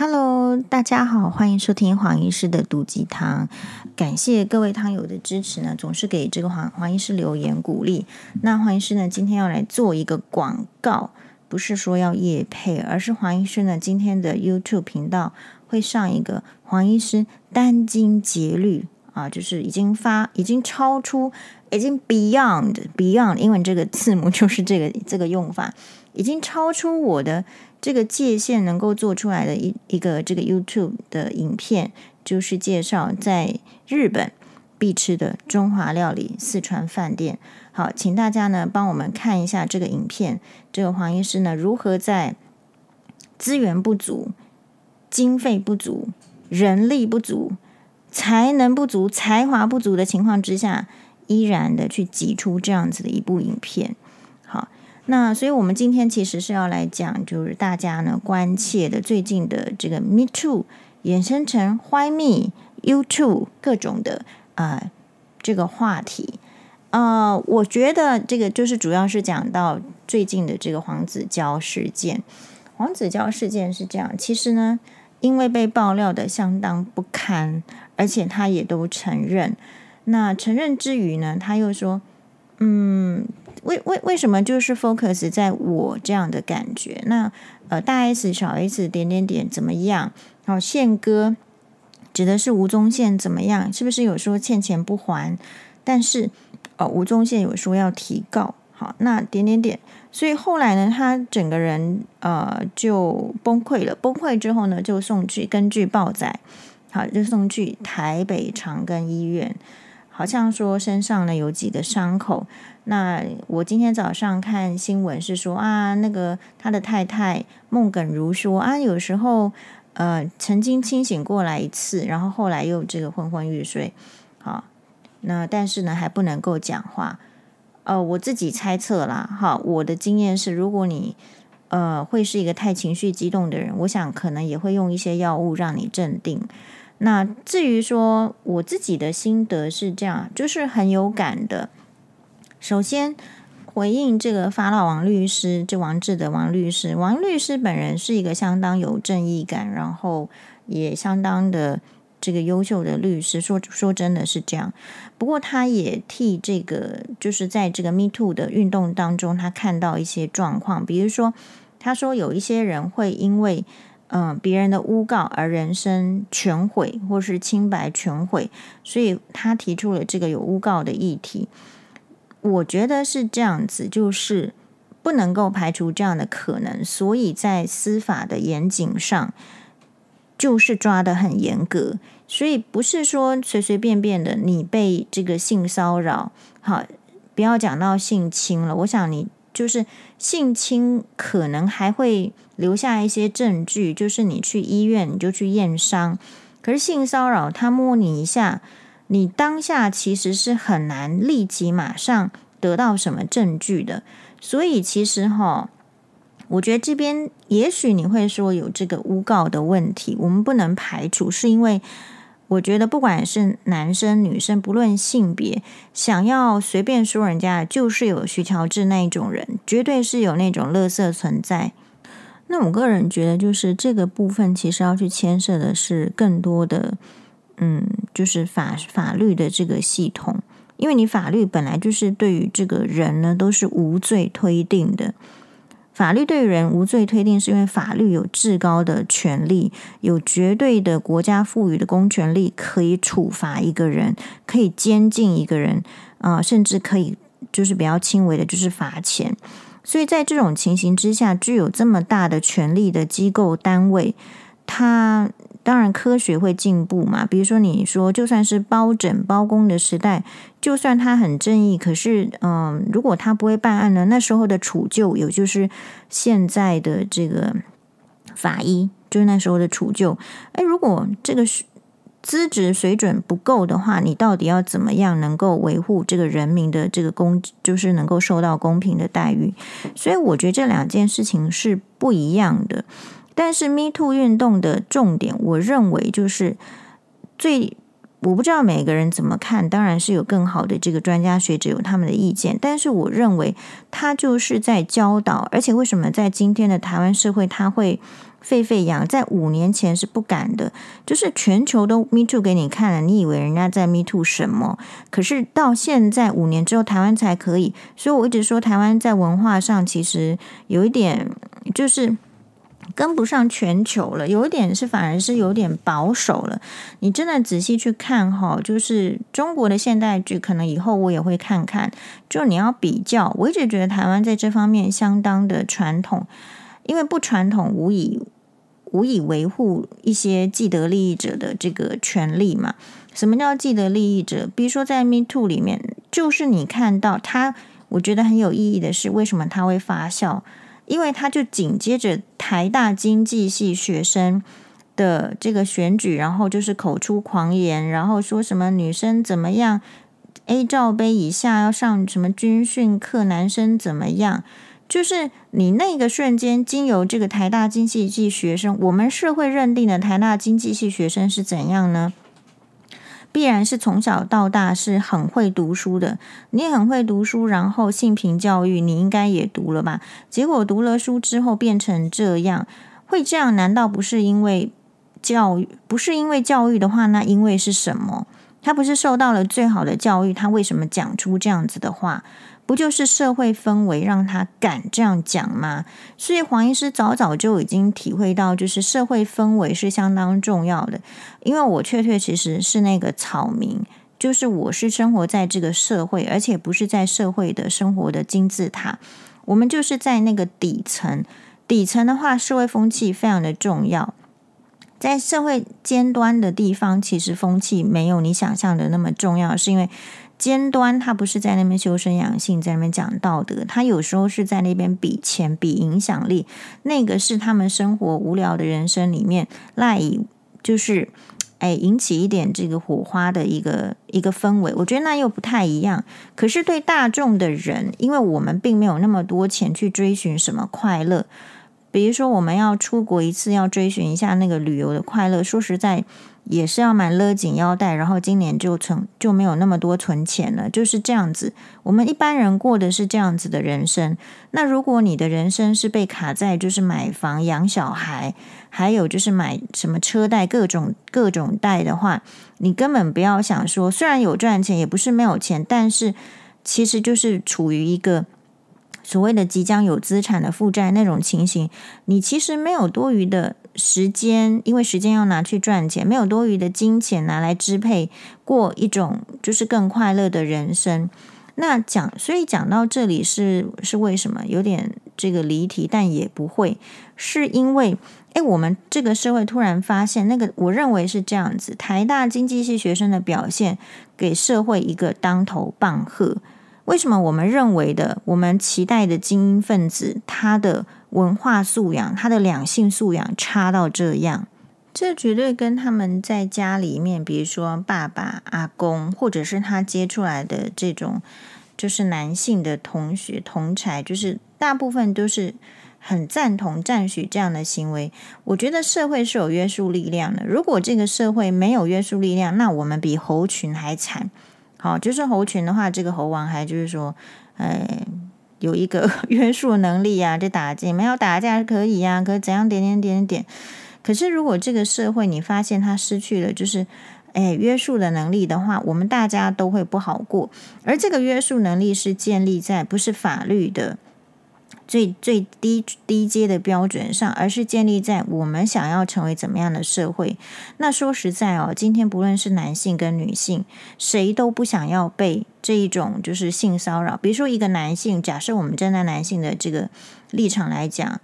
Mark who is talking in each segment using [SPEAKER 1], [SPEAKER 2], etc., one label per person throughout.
[SPEAKER 1] Hello，大家好，欢迎收听黄医师的毒鸡汤。感谢各位汤友的支持呢，总是给这个黄黄医师留言鼓励。那黄医师呢，今天要来做一个广告，不是说要夜配，而是黄医师呢，今天的 YouTube 频道会上一个黄医师殚精竭虑啊，就是已经发，已经超出，已经 Beyond Beyond 英文这个字母就是这个这个用法，已经超出我的。这个界限能够做出来的一一个这个 YouTube 的影片，就是介绍在日本必吃的中华料理四川饭店。好，请大家呢帮我们看一下这个影片。这个黄医师呢如何在资源不足、经费不足、人力不足、才能不足、才华不足的情况之下，依然的去挤出这样子的一部影片。那所以，我们今天其实是要来讲，就是大家呢关切的最近的这个 Me Too 衍生成 Why Me You Too 各种的啊、呃、这个话题啊、呃，我觉得这个就是主要是讲到最近的这个黄子佼事件。黄子佼事件是这样，其实呢，因为被爆料的相当不堪，而且他也都承认。那承认之余呢，他又说，嗯。为为为什么就是 focus 在我这样的感觉？那呃，大 S 小 S 点点点怎么样？好，宪哥指的是吴宗宪怎么样？是不是有说欠钱不还？但是呃，吴宗宪有说要提告。好，那点点点，所以后来呢，他整个人呃就崩溃了。崩溃之后呢，就送去根据报载，好，就送去台北长庚医院。好像说身上呢有几个伤口，那我今天早上看新闻是说啊，那个他的太太孟耿如说啊，有时候呃曾经清醒过来一次，然后后来又这个昏昏欲睡，好，那但是呢还不能够讲话，呃，我自己猜测啦，好，我的经验是，如果你呃会是一个太情绪激动的人，我想可能也会用一些药物让你镇定。那至于说我自己的心得是这样，就是很有感的。首先回应这个法老王律师，这王志的王律师，王律师本人是一个相当有正义感，然后也相当的这个优秀的律师。说说真的是这样，不过他也替这个就是在这个 Me Too 的运动当中，他看到一些状况，比如说他说有一些人会因为。嗯，别人的诬告而人生全毁，或是清白全毁，所以他提出了这个有诬告的议题。我觉得是这样子，就是不能够排除这样的可能，所以在司法的严谨上，就是抓得很严格，所以不是说随随便便的你被这个性骚扰，好，不要讲到性侵了，我想你。就是性侵可能还会留下一些证据，就是你去医院你就去验伤。可是性骚扰他摸你一下，你当下其实是很难立即马上得到什么证据的。所以其实哈，我觉得这边也许你会说有这个诬告的问题，我们不能排除，是因为。我觉得不管是男生女生，不论性别，想要随便说人家，就是有徐乔治那一种人，绝对是有那种垃圾存在。那我个人觉得，就是这个部分其实要去牵涉的是更多的，嗯，就是法法律的这个系统，因为你法律本来就是对于这个人呢都是无罪推定的。法律对人无罪推定，是因为法律有至高的权利，有绝对的国家赋予的公权力，可以处罚一个人，可以监禁一个人，啊、甚至可以就是比较轻微的，就是罚钱。所以在这种情形之下，具有这么大的权力的机构单位，它。当然，科学会进步嘛。比如说，你说就算是包拯、包公的时代，就算他很正义，可是，嗯，如果他不会办案呢？那时候的处救，也就是现在的这个法医，就是那时候的处救。哎，如果这个资质水准不够的话，你到底要怎么样能够维护这个人民的这个公，就是能够受到公平的待遇？所以，我觉得这两件事情是不一样的。但是 Me Too 运动的重点，我认为就是最，我不知道每个人怎么看，当然是有更好的这个专家学者有他们的意见。但是我认为他就是在教导，而且为什么在今天的台湾社会他会沸沸扬，在五年前是不敢的，就是全球都 Me Too 给你看了，你以为人家在 Me Too 什么？可是到现在五年之后，台湾才可以。所以我一直说，台湾在文化上其实有一点就是跟不上全球了，有一点是反而是有点保守了。你真的仔细去看哈，就是中国的现代剧，可能以后我也会看看。就你要比较，我一直觉得台湾在这方面相当的传统。因为不传统，无以无以维护一些既得利益者的这个权利嘛。什么叫既得利益者？比如说在 Me Too 里面，就是你看到他，我觉得很有意义的是，为什么他会发酵？因为他就紧接着台大经济系学生的这个选举，然后就是口出狂言，然后说什么女生怎么样，A 罩杯以下要上什么军训课，男生怎么样？就是你那个瞬间，经由这个台大经济系学生，我们社会认定的台大经济系学生是怎样呢？必然是从小到大是很会读书的。你很会读书，然后性平教育你应该也读了吧？结果读了书之后变成这样，会这样？难道不是因为教育？不是因为教育的话，那因为是什么？他不是受到了最好的教育，他为什么讲出这样子的话？不就是社会氛围让他敢这样讲吗？所以黄医师早早就已经体会到，就是社会氛围是相当重要的。因为我确确实实是那个草民，就是我是生活在这个社会，而且不是在社会的生活的金字塔，我们就是在那个底层。底层的话，社会风气非常的重要。在社会尖端的地方，其实风气没有你想象的那么重要，是因为。尖端，他不是在那边修身养性，在那边讲道德，他有时候是在那边比钱、比影响力，那个是他们生活无聊的人生里面赖以就是哎引起一点这个火花的一个一个氛围。我觉得那又不太一样。可是对大众的人，因为我们并没有那么多钱去追寻什么快乐，比如说我们要出国一次，要追寻一下那个旅游的快乐。说实在。也是要买勒紧腰带，然后今年就存就没有那么多存钱了，就是这样子。我们一般人过的是这样子的人生。那如果你的人生是被卡在就是买房、养小孩，还有就是买什么车贷、各种各种贷的话，你根本不要想说，虽然有赚钱，也不是没有钱，但是其实就是处于一个。所谓的即将有资产的负债那种情形，你其实没有多余的时间，因为时间要拿去赚钱，没有多余的金钱拿来支配过一种就是更快乐的人生。那讲，所以讲到这里是是为什么有点这个离题，但也不会，是因为诶，我们这个社会突然发现那个，我认为是这样子，台大经济系学生的表现给社会一个当头棒喝。为什么我们认为的、我们期待的精英分子，他的文化素养、他的两性素养差到这样？这绝对跟他们在家里面，比如说爸爸、阿公，或者是他接出来的这种，就是男性的同学、同侪，就是大部分都是很赞同、赞许这样的行为。我觉得社会是有约束力量的。如果这个社会没有约束力量，那我们比猴群还惨。好，就是猴群的话，这个猴王还就是说，哎，有一个 约束能力啊，就打架，没有打架可以呀、啊，可怎样点点点点。可是如果这个社会你发现他失去了就是，哎，约束的能力的话，我们大家都会不好过。而这个约束能力是建立在不是法律的。最最低低阶的标准上，而是建立在我们想要成为怎么样的社会。那说实在哦，今天不论是男性跟女性，谁都不想要被这一种就是性骚扰。比如说一个男性，假设我们站在男性的这个立场来讲，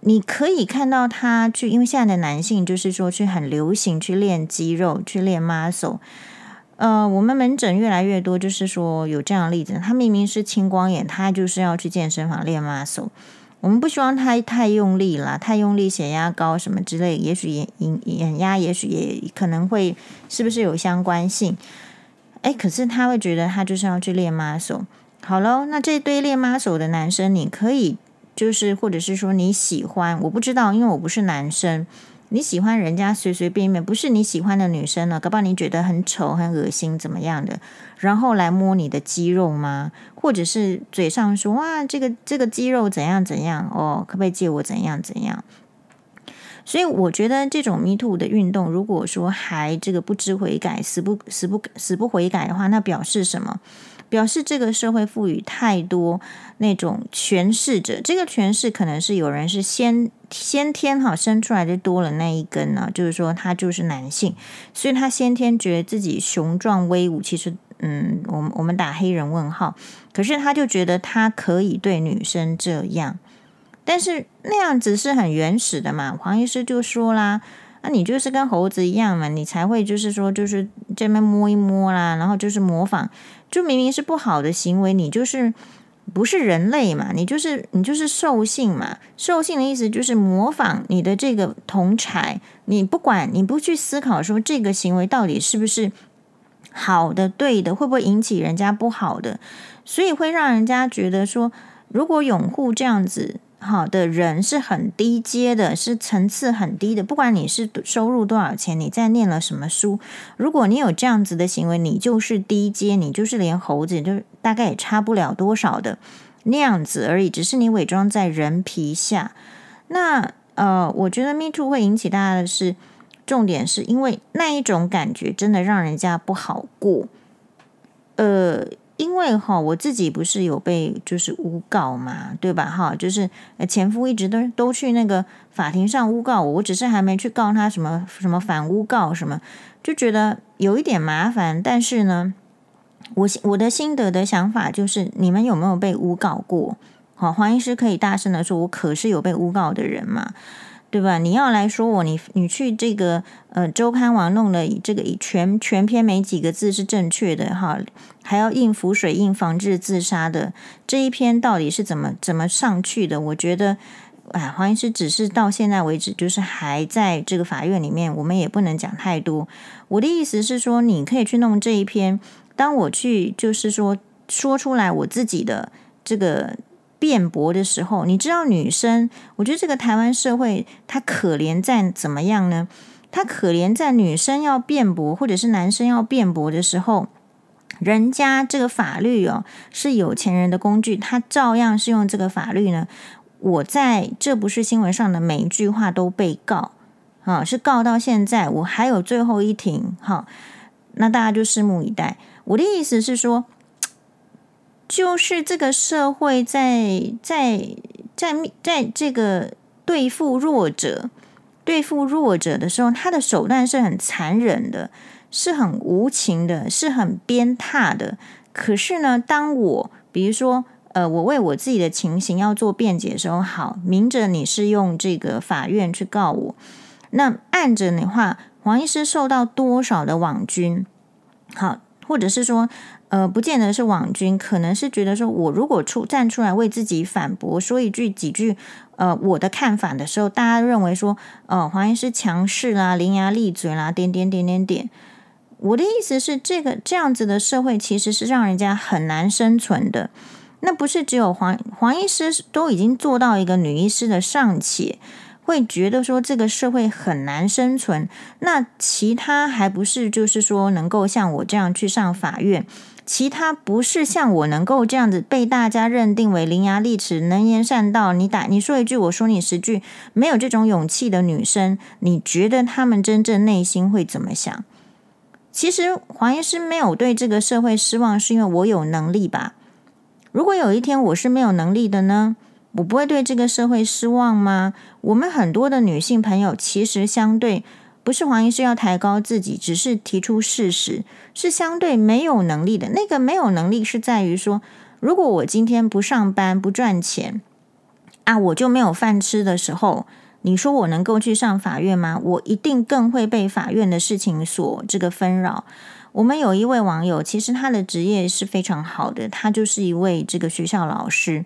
[SPEAKER 1] 你可以看到他去，因为现在的男性就是说去很流行去练肌肉，去练 muscle。呃，我们门诊越来越多，就是说有这样例子，他明明是青光眼，他就是要去健身房练 muscle。我们不希望他太用力了，太用力血压高什么之类，也许眼眼眼压，也许也可能会是不是有相关性？哎，可是他会觉得他就是要去练 muscle。好喽，那这堆练 muscle 的男生，你可以就是或者是说你喜欢，我不知道，因为我不是男生。你喜欢人家随随便便，不是你喜欢的女生呢？搞不好你觉得很丑、很恶心，怎么样的？然后来摸你的肌肉吗？或者是嘴上说哇，这个这个肌肉怎样怎样？哦，可不可以借我怎样怎样？所以我觉得这种 Me Too 的运动，如果说还这个不知悔改，死不死不死不悔改的话，那表示什么？表示这个社会赋予太多那种诠释者，这个诠释可能是有人是先先天哈生出来就多了那一根呢，就是说他就是男性，所以他先天觉得自己雄壮威武。其实，嗯，我们我们打黑人问号，可是他就觉得他可以对女生这样，但是那样子是很原始的嘛。黄医师就说啦。那你就是跟猴子一样嘛，你才会就是说，就是这边摸一摸啦，然后就是模仿，就明明是不好的行为，你就是不是人类嘛，你就是你就是兽性嘛，兽性的意思就是模仿你的这个同侪，你不管你不去思考说这个行为到底是不是好的、对的，会不会引起人家不好的，所以会让人家觉得说，如果拥护这样子。好的人是很低阶的，是层次很低的。不管你是收入多少钱，你在念了什么书，如果你有这样子的行为，你就是低阶，你就是连猴子就大概也差不了多少的那样子而已。只是你伪装在人皮下。那呃，我觉得 Me Too 会引起大家的是重点，是因为那一种感觉真的让人家不好过。呃。因为哈，我自己不是有被就是诬告嘛，对吧？哈，就是前夫一直都都去那个法庭上诬告我，我只是还没去告他什么什么反诬告什么，就觉得有一点麻烦。但是呢，我我的心得的想法就是，你们有没有被诬告过？好，黄医师可以大声的说，我可是有被诬告的人嘛。对吧？你要来说我，你你去这个呃周刊网弄了这个全全篇没几个字是正确的哈，还要印浮水印防治自杀的这一篇到底是怎么怎么上去的？我觉得，哎，黄医师只是到现在为止就是还在这个法院里面，我们也不能讲太多。我的意思是说，你可以去弄这一篇，当我去就是说说出来我自己的这个。辩驳的时候，你知道女生，我觉得这个台湾社会，她可怜在怎么样呢？她可怜在女生要辩驳，或者是男生要辩驳的时候，人家这个法律哦是有钱人的工具，他照样是用这个法律呢。我在这不是新闻上的每一句话都被告啊，是告到现在，我还有最后一庭，哈，那大家就拭目以待。我的意思是说。就是这个社会在在在在这个对付弱者、对付弱者的时候，他的手段是很残忍的，是很无情的，是很鞭挞的。可是呢，当我比如说，呃，我为我自己的情形要做辩解的时候，好，明着你是用这个法院去告我，那暗着的话，黄医师受到多少的网军，好，或者是说。呃，不见得是网军，可能是觉得说，我如果出站出来为自己反驳，说一句几句，呃，我的看法的时候，大家认为说，呃，黄医师强势啦，伶牙俐嘴啦，点点点点点。我的意思是，这个这样子的社会其实是让人家很难生存的。那不是只有黄黄医师都已经做到一个女医师的尚且。会觉得说这个社会很难生存，那其他还不是就是说能够像我这样去上法院，其他不是像我能够这样子被大家认定为伶牙俐齿、能言善道，你打你说一句，我说你十句，没有这种勇气的女生，你觉得她们真正内心会怎么想？其实黄医师没有对这个社会失望，是因为我有能力吧？如果有一天我是没有能力的呢？我不会对这个社会失望吗？我们很多的女性朋友其实相对不是黄医师要抬高自己，只是提出事实，是相对没有能力的。那个没有能力是在于说，如果我今天不上班不赚钱啊，我就没有饭吃的时候，你说我能够去上法院吗？我一定更会被法院的事情所这个纷扰。我们有一位网友，其实他的职业是非常好的，他就是一位这个学校老师。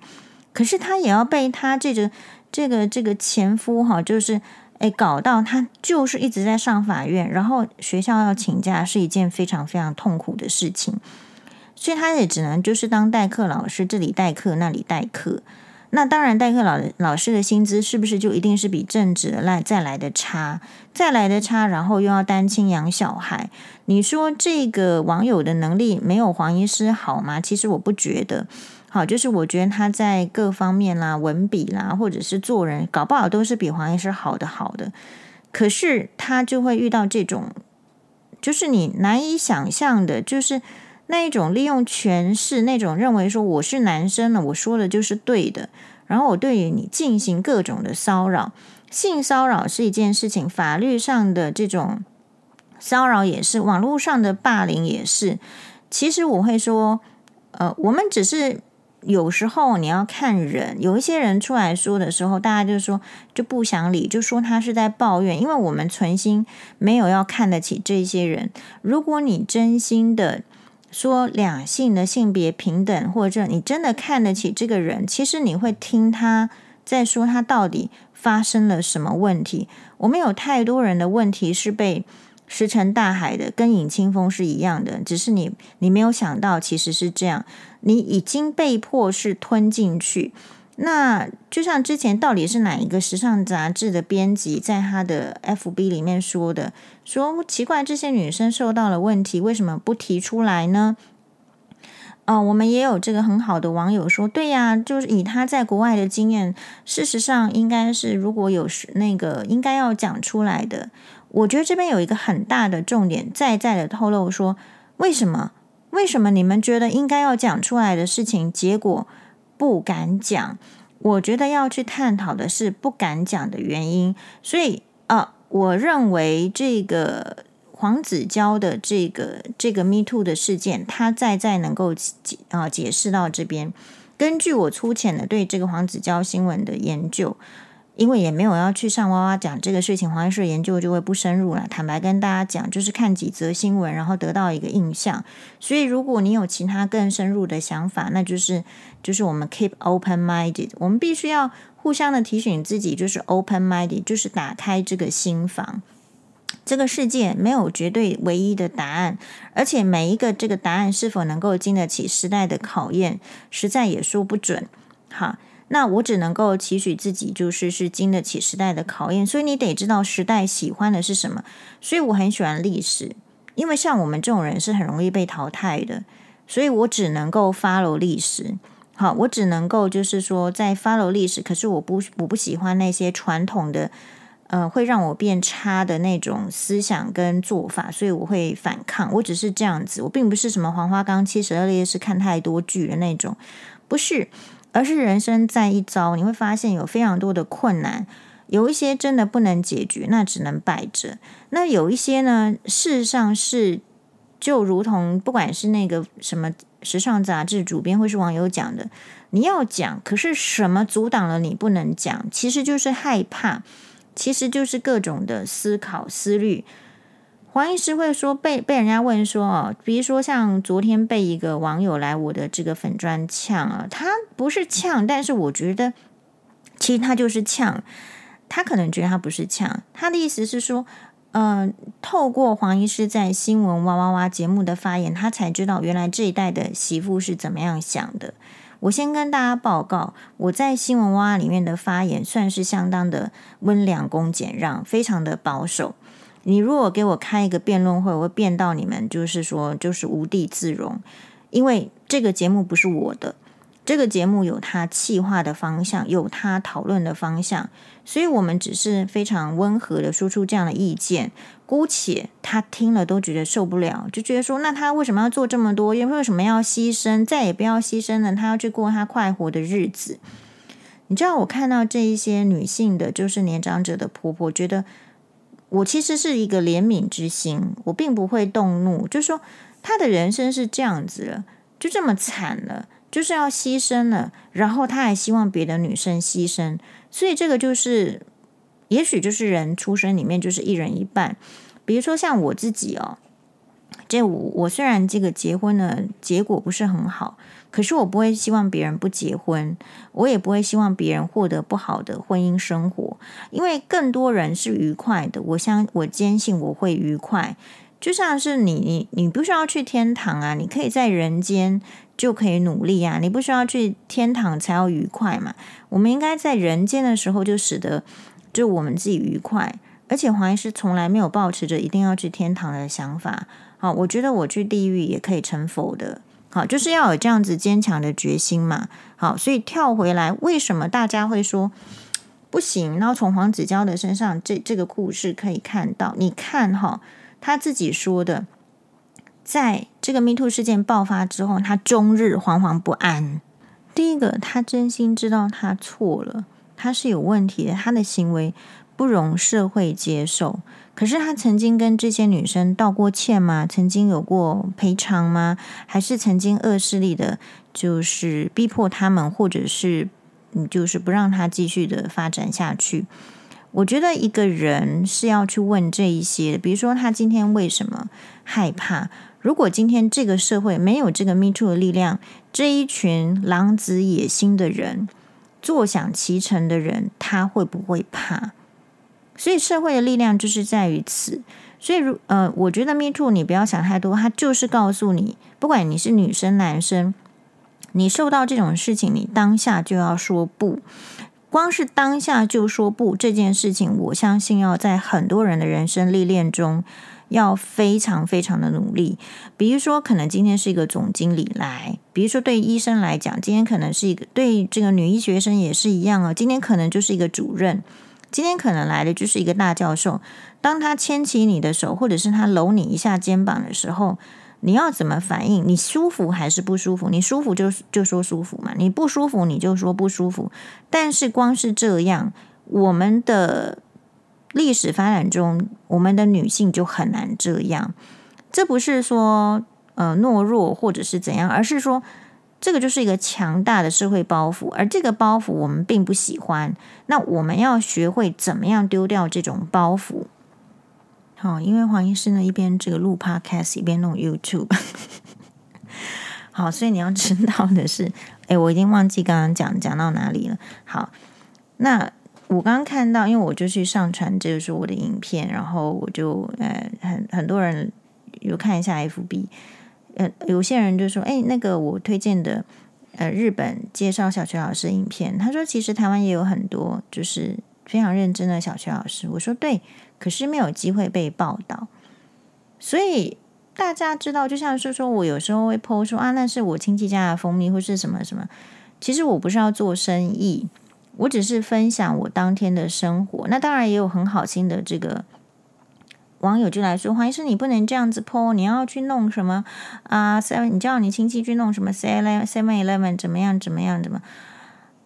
[SPEAKER 1] 可是他也要被他这个这个这个前夫哈，就是诶搞到他就是一直在上法院，然后学校要请假是一件非常非常痛苦的事情，所以他也只能就是当代课老师，这里代课那里代课。那当然，代课老老师的薪资是不是就一定是比正职来再来的差，再来的差，然后又要单亲养小孩？你说这个网友的能力没有黄医师好吗？其实我不觉得。好，就是我觉得他在各方面啦，文笔啦，或者是做人，搞不好都是比黄医师好的好的。可是他就会遇到这种，就是你难以想象的，就是那一种利用权势，那种认为说我是男生了，我说的就是对的，然后我对于你进行各种的骚扰，性骚扰是一件事情，法律上的这种骚扰也是，网络上的霸凌也是。其实我会说，呃，我们只是。有时候你要看人，有一些人出来说的时候，大家就说就不想理，就说他是在抱怨，因为我们存心没有要看得起这些人。如果你真心的说两性的性别平等，或者你真的看得起这个人，其实你会听他在说他到底发生了什么问题。我们有太多人的问题是被石沉大海的，跟尹清风是一样的，只是你你没有想到，其实是这样。你已经被迫是吞进去，那就像之前到底是哪一个时尚杂志的编辑在他的 FB 里面说的，说奇怪，这些女生受到了问题，为什么不提出来呢？哦、我们也有这个很好的网友说，对呀，就是以他在国外的经验，事实上应该是如果有那个应该要讲出来的。我觉得这边有一个很大的重点，再再的透露说，为什么？为什么你们觉得应该要讲出来的事情，结果不敢讲？我觉得要去探讨的是不敢讲的原因。所以啊，我认为这个黄子佼的这个这个 Me Too 的事件，他再再能够解啊解释到这边。根据我粗浅的对这个黄子佼新闻的研究。因为也没有要去上娃娃讲这个事情，黄医师研究就会不深入了。坦白跟大家讲，就是看几则新闻，然后得到一个印象。所以，如果你有其他更深入的想法，那就是就是我们 keep open minded，我们必须要互相的提醒自己，就是 open minded，就是打开这个心房。这个世界没有绝对唯一的答案，而且每一个这个答案是否能够经得起时代的考验，实在也说不准。好。那我只能够期许自己，就是是经得起时代的考验，所以你得知道时代喜欢的是什么。所以我很喜欢历史，因为像我们这种人是很容易被淘汰的，所以我只能够 follow 历史。好，我只能够就是说在 follow 历史，可是我不我不喜欢那些传统的，呃，会让我变差的那种思想跟做法，所以我会反抗。我只是这样子，我并不是什么黄花岗七十二烈士看太多剧的那种，不是。而是人生在一遭，你会发现有非常多的困难，有一些真的不能解决，那只能摆着。那有一些呢，事实上是就如同不管是那个什么时尚杂志主编或是网友讲的，你要讲，可是什么阻挡了你不能讲？其实就是害怕，其实就是各种的思考思虑。黄医师会说被被人家问说哦，比如说像昨天被一个网友来我的这个粉砖呛啊，他不是呛，但是我觉得其实他就是呛，他可能觉得他不是呛，他的意思是说，嗯、透过黄医师在新闻哇哇哇节目的发言，他才知道原来这一代的媳妇是怎么样想的。我先跟大家报告，我在新闻哇哇里面的发言算是相当的温良恭俭让，非常的保守。你如果给我开一个辩论会，我会辩到你们就是说就是无地自容，因为这个节目不是我的，这个节目有它企划的方向，有它讨论的方向，所以我们只是非常温和的说出这样的意见。姑且他听了都觉得受不了，就觉得说那他为什么要做这么多？因为为什么要牺牲？再也不要牺牲了，他要去过他快活的日子。你知道我看到这一些女性的，就是年长者的婆婆，觉得。我其实是一个怜悯之心，我并不会动怒。就是说，他的人生是这样子了，就这么惨了，就是要牺牲了，然后他还希望别的女生牺牲，所以这个就是，也许就是人出生里面就是一人一半。比如说像我自己哦，这我我虽然这个结婚的结果不是很好。可是我不会希望别人不结婚，我也不会希望别人获得不好的婚姻生活，因为更多人是愉快的。我相我坚信我会愉快，就像是你你你不需要去天堂啊，你可以在人间就可以努力啊，你不需要去天堂才要愉快嘛。我们应该在人间的时候就使得就我们自己愉快，而且黄医师从来没有抱持着一定要去天堂的想法。好，我觉得我去地狱也可以成佛的。好，就是要有这样子坚强的决心嘛。好，所以跳回来，为什么大家会说不行？然后从黄子佼的身上，这这个故事可以看到，你看哈，他自己说的，在这个 MeToo 事件爆发之后，他终日惶惶不安。第一个，他真心知道他错了，他是有问题的，他的行为不容社会接受。可是他曾经跟这些女生道过歉吗？曾经有过赔偿吗？还是曾经恶势力的，就是逼迫他们，或者是嗯，就是不让他继续的发展下去？我觉得一个人是要去问这一些，比如说他今天为什么害怕？如果今天这个社会没有这个 Me Too 的力量，这一群狼子野心的人，坐享其成的人，他会不会怕？所以社会的力量就是在于此。所以，如呃，我觉得 Me Too，你不要想太多，它就是告诉你，不管你是女生男生，你受到这种事情，你当下就要说不。光是当下就说不这件事情，我相信要在很多人的人生历练中，要非常非常的努力。比如说，可能今天是一个总经理来；比如说，对医生来讲，今天可能是一个对这个女医学生也是一样啊。今天可能就是一个主任。今天可能来的就是一个大教授，当他牵起你的手，或者是他搂你一下肩膀的时候，你要怎么反应？你舒服还是不舒服？你舒服就就说舒服嘛，你不舒服你就说不舒服。但是光是这样，我们的历史发展中，我们的女性就很难这样。这不是说呃懦弱或者是怎样，而是说。这个就是一个强大的社会包袱，而这个包袱我们并不喜欢。那我们要学会怎么样丢掉这种包袱。好，因为黄医师呢一边这个录 Podcast 一边弄 YouTube。好，所以你要知道的是，哎，我已经忘记刚刚讲讲到哪里了。好，那我刚刚看到，因为我就去上传这个是我的影片，然后我就呃很很多人有看一下 FB。呃，有些人就说：“哎，那个我推荐的，呃，日本介绍小学老师影片，他说其实台湾也有很多就是非常认真的小学老师。”我说：“对，可是没有机会被报道。”所以大家知道，就像是说我有时候会 po 说啊，那是我亲戚家的蜂蜜或是什么什么。其实我不是要做生意，我只是分享我当天的生活。那当然也有很好心的这个。网友就来说：“黄医师，你不能这样子 po，你要去弄什么啊？seven，你叫你亲戚去弄什么？seven eleven 怎么样？怎么样？怎么？”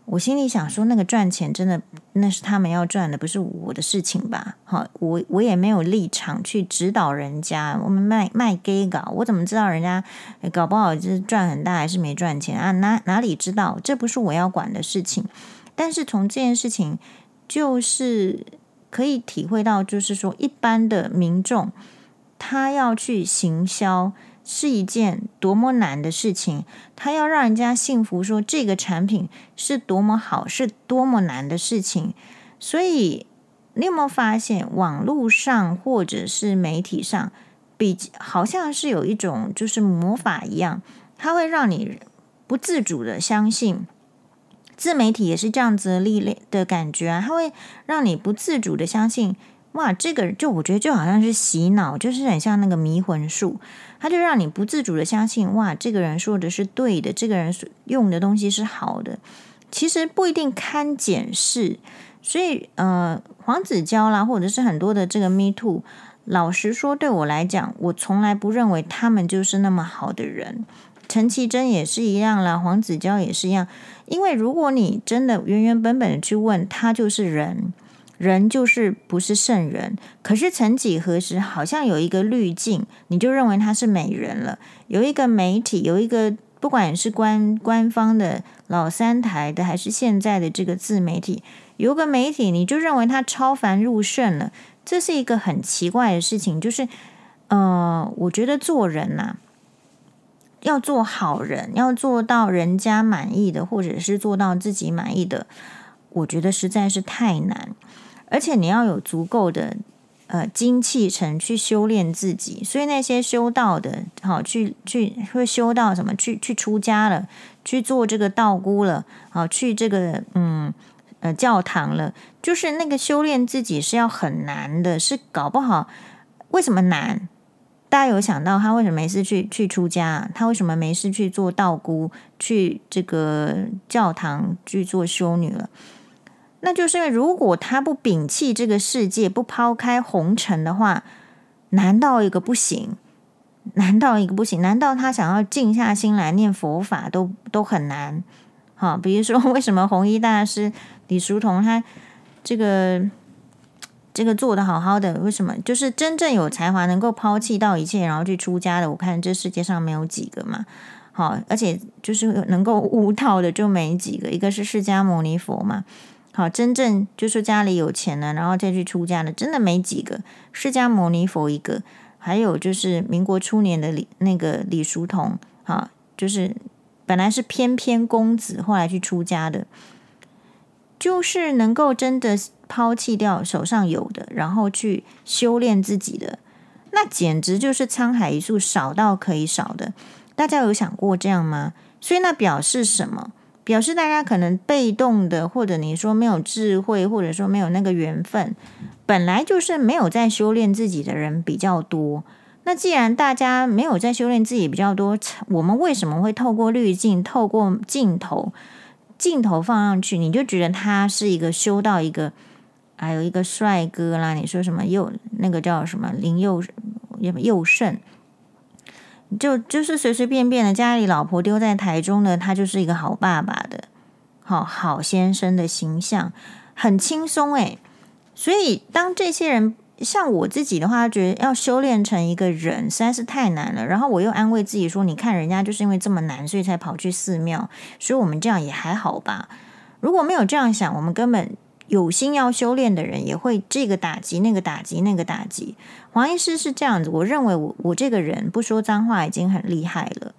[SPEAKER 1] 我心里想说：“那个赚钱真的那是他们要赚的，不是我的事情吧？”好，我我也没有立场去指导人家。我们卖卖 gay 搞，我怎么知道人家搞不好就是赚很大还是没赚钱啊？哪哪里知道？这不是我要管的事情。但是从这件事情就是。可以体会到，就是说，一般的民众他要去行销是一件多么难的事情，他要让人家信服说这个产品是多么好，是多么难的事情。所以，你有没有发现，网络上或者是媒体上，比好像是有一种就是魔法一样，它会让你不自主的相信。自媒体也是这样子的力量的感觉啊，它会让你不自主的相信，哇，这个就我觉得就好像是洗脑，就是很像那个迷魂术，它就让你不自主的相信，哇，这个人说的是对的，这个人用的东西是好的，其实不一定堪检视。所以，呃，黄子佼啦，或者是很多的这个 Me Too，老实说，对我来讲，我从来不认为他们就是那么好的人。陈綺贞也是一样啦，黄子佼也是一样。因为如果你真的原原本本的去问他，就是人，人就是不是圣人。可是曾几何时，好像有一个滤镜，你就认为他是美人了。有一个媒体，有一个不管是官官方的老三台的，还是现在的这个自媒体，有个媒体，你就认为他超凡入圣了。这是一个很奇怪的事情，就是，呃，我觉得做人呐、要做好人，要做到人家满意的，或者是做到自己满意的，我觉得实在是太难。而且你要有足够的呃精气神去修炼自己。所以那些修道的，好去去会修道什么，去去出家了，去做这个道姑了，好去这个嗯呃教堂了，就是那个修炼自己是要很难的，是搞不好为什么难？大家有想到他为什么没事去去出家？他为什么没事去做道姑，去这个教堂去做修女了？那就是因为如果他不摒弃这个世界，不抛开红尘的话，难道一个不行？难道一个不行？难道他想要静下心来念佛法都都很难？好，比如说为什么弘一大师李叔同他这个。这个做的好好的，为什么？就是真正有才华，能够抛弃到一切，然后去出家的，我看这世界上没有几个嘛。好，而且就是能够悟道的就没几个，一个是释迦牟尼佛嘛。好，真正就是家里有钱了，然后再去出家的，真的没几个。释迦牟尼佛一个，还有就是民国初年的李那个李叔同，好，就是本来是翩翩公子，后来去出家的，就是能够真的。抛弃掉手上有的，然后去修炼自己的，那简直就是沧海一粟，少到可以少的。大家有想过这样吗？所以那表示什么？表示大家可能被动的，或者你说没有智慧，或者说没有那个缘分，本来就是没有在修炼自己的人比较多。那既然大家没有在修炼自己比较多，我们为什么会透过滤镜，透过镜头，镜头放上去，你就觉得他是一个修到一个？还有一个帅哥啦，你说什么又那个叫什么林佑佑胜，就就是随随便便的家里老婆丢在台中的，他就是一个好爸爸的，好好先生的形象，很轻松诶。所以当这些人像我自己的话，觉得要修炼成一个人实在是太难了。然后我又安慰自己说，你看人家就是因为这么难，所以才跑去寺庙，所以我们这样也还好吧。如果没有这样想，我们根本。有心要修炼的人，也会这个打击，那个打击，那个打击。黄医师是这样子，我认为我我这个人不说脏话已经很厉害了，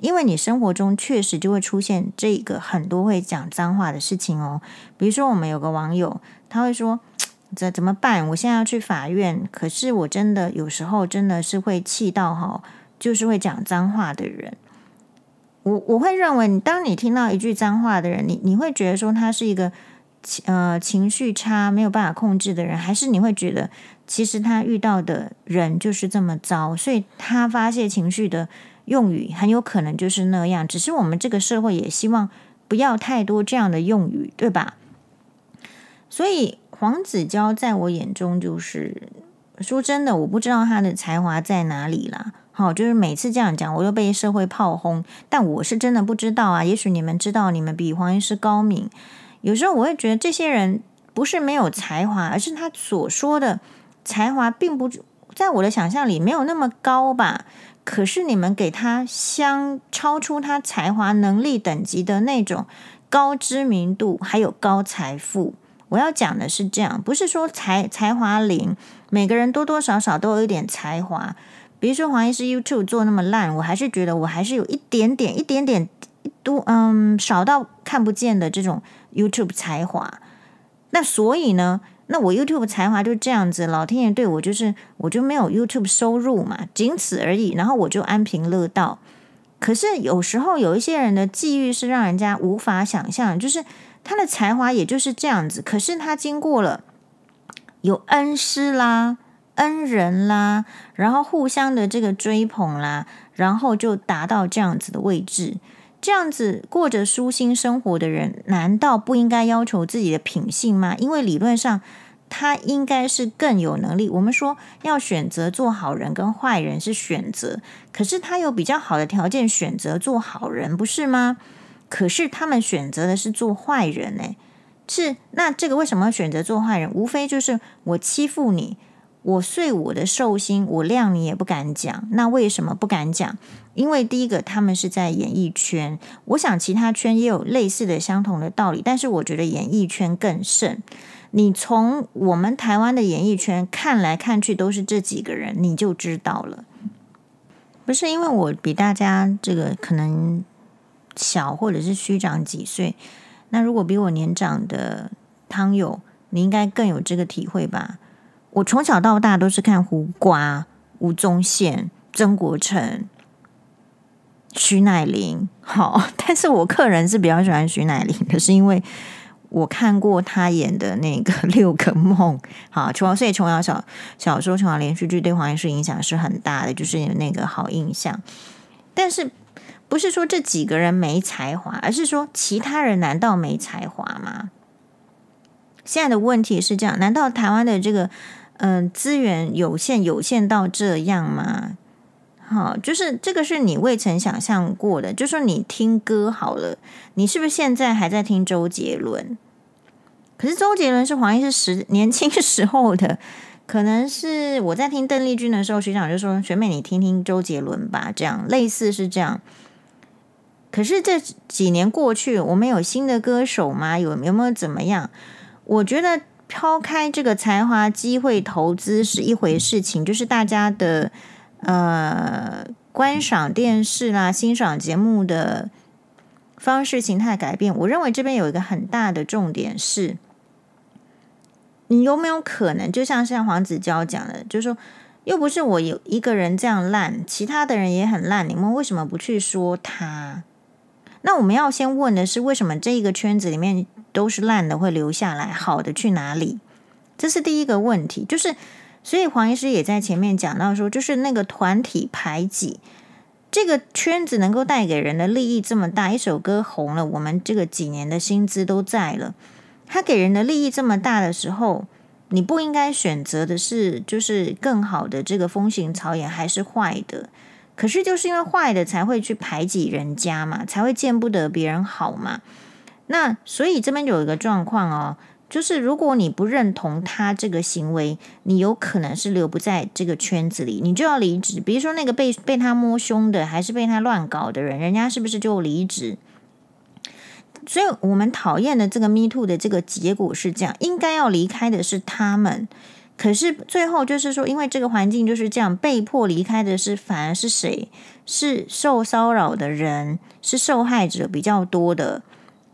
[SPEAKER 1] 因为你生活中确实就会出现这个很多会讲脏话的事情哦。比如说，我们有个网友，他会说：“这怎么办？我现在要去法院，可是我真的有时候真的是会气到哈，就是会讲脏话的人。”我我会认为，当你听到一句脏话的人，你你会觉得说他是一个。呃，情绪差没有办法控制的人，还是你会觉得，其实他遇到的人就是这么糟，所以他发泄情绪的用语很有可能就是那样。只是我们这个社会也希望不要太多这样的用语，对吧？所以黄子佼在我眼中就是说真的，我不知道他的才华在哪里啦。好，就是每次这样讲，我又被社会炮轰，但我是真的不知道啊。也许你们知道，你们比黄医师高明。有时候我会觉得这些人不是没有才华，而是他所说的才华并不在我的想象里没有那么高吧。可是你们给他相超出他才华能力等级的那种高知名度，还有高财富。我要讲的是这样，不是说才才华零，每个人多多少少都有一点才华。比如说黄医师 YouTube 做那么烂，我还是觉得我还是有一点点、一点点多，嗯，少到看不见的这种。YouTube 才华，那所以呢？那我 YouTube 才华就这样子，老天爷对我就是，我就没有 YouTube 收入嘛，仅此而已。然后我就安贫乐道。可是有时候有一些人的际遇是让人家无法想象，就是他的才华也就是这样子，可是他经过了有恩师啦、恩人啦，然后互相的这个追捧啦，然后就达到这样子的位置。这样子过着舒心生活的人，难道不应该要求自己的品性吗？因为理论上，他应该是更有能力。我们说要选择做好人跟坏人是选择，可是他有比较好的条件选择做好人，不是吗？可是他们选择的是做坏人，呢？是那这个为什么要选择做坏人？无非就是我欺负你。我碎我的寿星，我亮你也不敢讲。那为什么不敢讲？因为第一个，他们是在演艺圈。我想其他圈也有类似的、相同的道理，但是我觉得演艺圈更甚。你从我们台湾的演艺圈看来看去，都是这几个人，你就知道了。不是因为我比大家这个可能小，或者是虚长几岁。那如果比我年长的汤友，你应该更有这个体会吧？我从小到大都是看胡瓜、吴宗宪、曾国城、徐乃麟，好，但是我个人是比较喜欢徐乃麟的，是因为我看过他演的那个《六个梦》，好，琼瑶，所以琼瑶小小说、琼瑶连续剧对黄医师影响是很大的，就是有那个好印象。但是不是说这几个人没才华，而是说其他人难道没才华吗？现在的问题是这样：难道台湾的这个嗯、资源有限，有限到这样吗？好，就是这个是你未曾想象过的。就说你听歌好了，你是不是现在还在听周杰伦？可是周杰伦是黄奕是十年轻时候的，可能是我在听邓丽君的时候，学长就说：“学妹，你听听周杰伦吧。”这样类似是这样。可是这几年过去，我们有新的歌手吗？有有没有怎么样？我觉得抛开这个才华、机会、投资是一回事情，就是大家的。呃，观赏电视啦、欣赏节目的方式形态改变，我认为这边有一个很大的重点是，你有没有可能，就像像黄子佼讲的，就是说，又不是我有一个人这样烂，其他的人也很烂，你们为什么不去说他？那我们要先问的是，为什么这一个圈子里面都是烂的会留下来，好的去哪里？这是第一个问题，就是。所以黄医师也在前面讲到说，就是那个团体排挤，这个圈子能够带给人的利益这么大，一首歌红了，我们这个几年的薪资都在了。他给人的利益这么大的时候，你不应该选择的是就是更好的这个风行草野，还是坏的？可是就是因为坏的才会去排挤人家嘛，才会见不得别人好嘛。那所以这边有一个状况哦。就是如果你不认同他这个行为，你有可能是留不在这个圈子里，你就要离职。比如说那个被被他摸胸的，还是被他乱搞的人，人家是不是就离职？所以我们讨厌的这个 Me Too 的这个结果是这样，应该要离开的是他们，可是最后就是说，因为这个环境就是这样，被迫离开的是反而是谁？是受骚扰的人，是受害者比较多的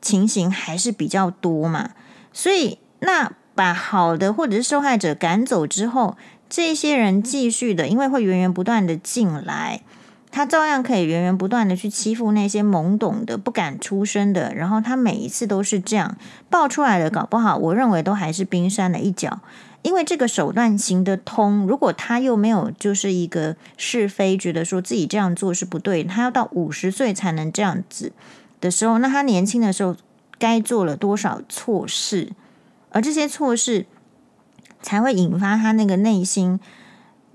[SPEAKER 1] 情形还是比较多嘛？所以，那把好的或者是受害者赶走之后，这些人继续的，因为会源源不断的进来，他照样可以源源不断的去欺负那些懵懂的、不敢出声的。然后他每一次都是这样爆出来的，搞不好我认为都还是冰山的一角。因为这个手段行得通，如果他又没有就是一个是非，觉得说自己这样做是不对，他要到五十岁才能这样子的时候，那他年轻的时候。该做了多少错事，而这些错事才会引发他那个内心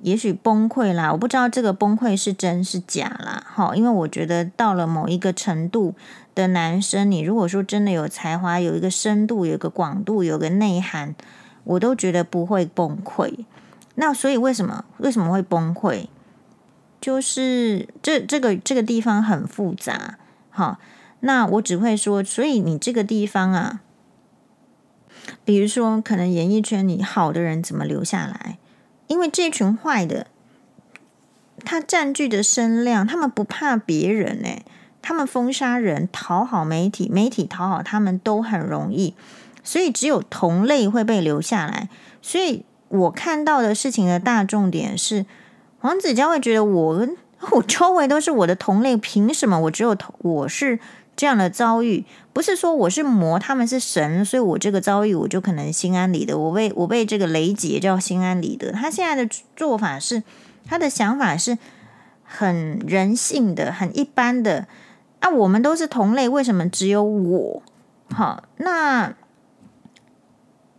[SPEAKER 1] 也许崩溃啦。我不知道这个崩溃是真是假啦。好，因为我觉得到了某一个程度的男生，你如果说真的有才华，有一个深度，有一个广度，有个内涵，我都觉得不会崩溃。那所以为什么为什么会崩溃？就是这这个这个地方很复杂。好。那我只会说，所以你这个地方啊，比如说，可能演艺圈里好的人怎么留下来？因为这群坏的，他占据的声量，他们不怕别人呢，他们封杀人，讨好媒体，媒体讨好他们都很容易，所以只有同类会被留下来。所以我看到的事情的大重点是，黄子佼会觉得我我周围都是我的同类，凭什么我只有同我是？这样的遭遇，不是说我是魔，他们是神，所以我这个遭遇我就可能心安理得。我被我被这个雷劫叫心安理得。他现在的做法是，他的想法是很人性的、很一般的。啊，我们都是同类，为什么只有我？好，那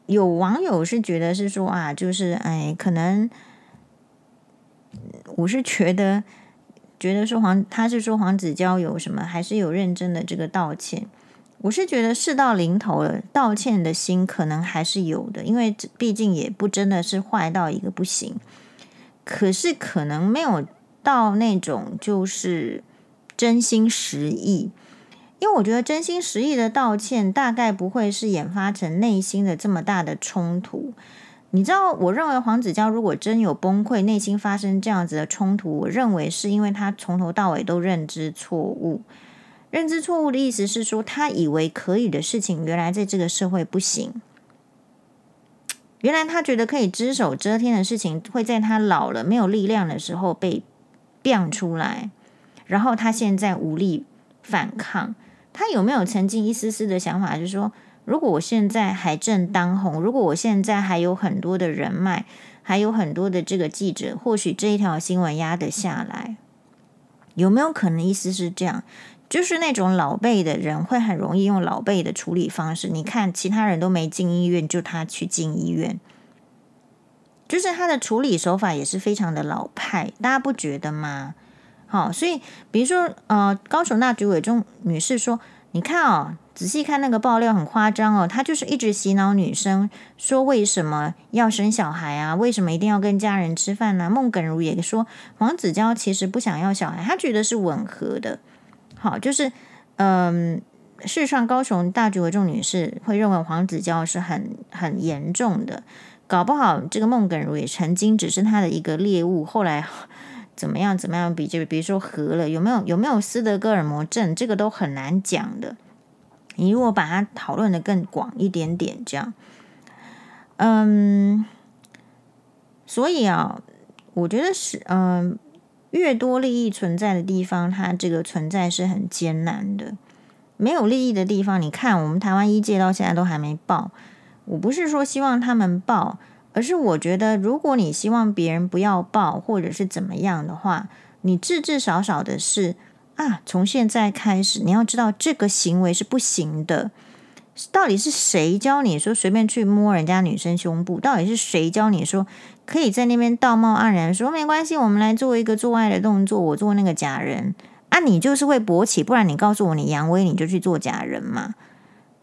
[SPEAKER 1] 有网友是觉得是说啊，就是哎，可能我是觉得。觉得说黄，他是说黄子佼有什么，还是有认真的这个道歉？我是觉得事到临头了，道歉的心可能还是有的，因为毕竟也不真的是坏到一个不行，可是可能没有到那种就是真心实意，因为我觉得真心实意的道歉大概不会是演发成内心的这么大的冲突。你知道，我认为黄子佼如果真有崩溃，内心发生这样子的冲突，我认为是因为他从头到尾都认知错误。认知错误的意思是说，他以为可以的事情，原来在这个社会不行。原来他觉得可以只手遮天的事情，会在他老了没有力量的时候被变出来，然后他现在无力反抗。他有没有曾经一丝丝的想法，就是说？如果我现在还正当红，如果我现在还有很多的人脉，还有很多的这个记者，或许这一条新闻压得下来，有没有可能？意思是这样，就是那种老辈的人会很容易用老辈的处理方式。你看，其他人都没进医院，就他去进医院，就是他的处理手法也是非常的老派，大家不觉得吗？好，所以比如说，呃，高雄那局委中女士说，你看哦。仔细看那个爆料很夸张哦，他就是一直洗脑女生说为什么要生小孩啊？为什么一定要跟家人吃饭呢？孟耿如也说黄子佼其实不想要小孩，他觉得是吻合的。好，就是嗯，事实上高雄大局为重女士会认为黄子佼是很很严重的，搞不好这个孟耿如也曾经只是他的一个猎物，后来怎么样怎么样比就比如说合了，有没有有没有斯德哥尔摩症，这个都很难讲的。你如果把它讨论的更广一点点，这样，嗯，所以啊，我觉得是，嗯，越多利益存在的地方，它这个存在是很艰难的。没有利益的地方，你看，我们台湾医界到现在都还没报。我不是说希望他们报，而是我觉得，如果你希望别人不要抱，或者是怎么样的话，你至至少少的是。啊！从现在开始，你要知道这个行为是不行的。到底是谁教你说随便去摸人家女生胸部？到底是谁教你说可以在那边道貌岸然说没关系，我们来做一个做爱的动作，我做那个假人啊？你就是会勃起，不然你告诉我你阳痿，你就去做假人嘛，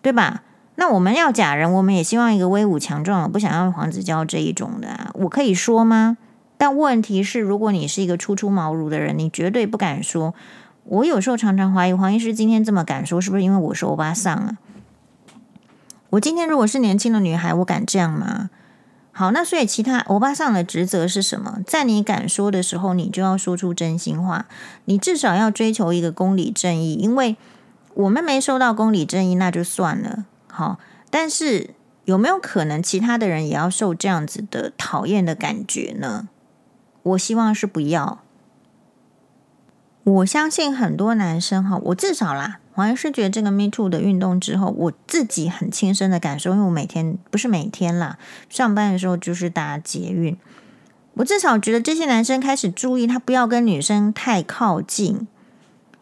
[SPEAKER 1] 对吧？那我们要假人，我们也希望一个威武强壮，不想要黄子佼这一种的啊。我可以说吗？但问题是，如果你是一个初出茅庐的人，你绝对不敢说。我有时候常常怀疑黄医师今天这么敢说，是不是因为我是欧巴桑啊？我今天如果是年轻的女孩，我敢这样吗？好，那所以其他欧巴桑的职责是什么？在你敢说的时候，你就要说出真心话，你至少要追求一个公理正义，因为我们没收到公理正义，那就算了。好，但是有没有可能其他的人也要受这样子的讨厌的感觉呢？我希望是不要。我相信很多男生哈，我至少啦，我还是觉得这个 Me Too 的运动之后，我自己很亲身的感受，因为我每天不是每天啦，上班的时候就是搭捷运，我至少觉得这些男生开始注意，他不要跟女生太靠近。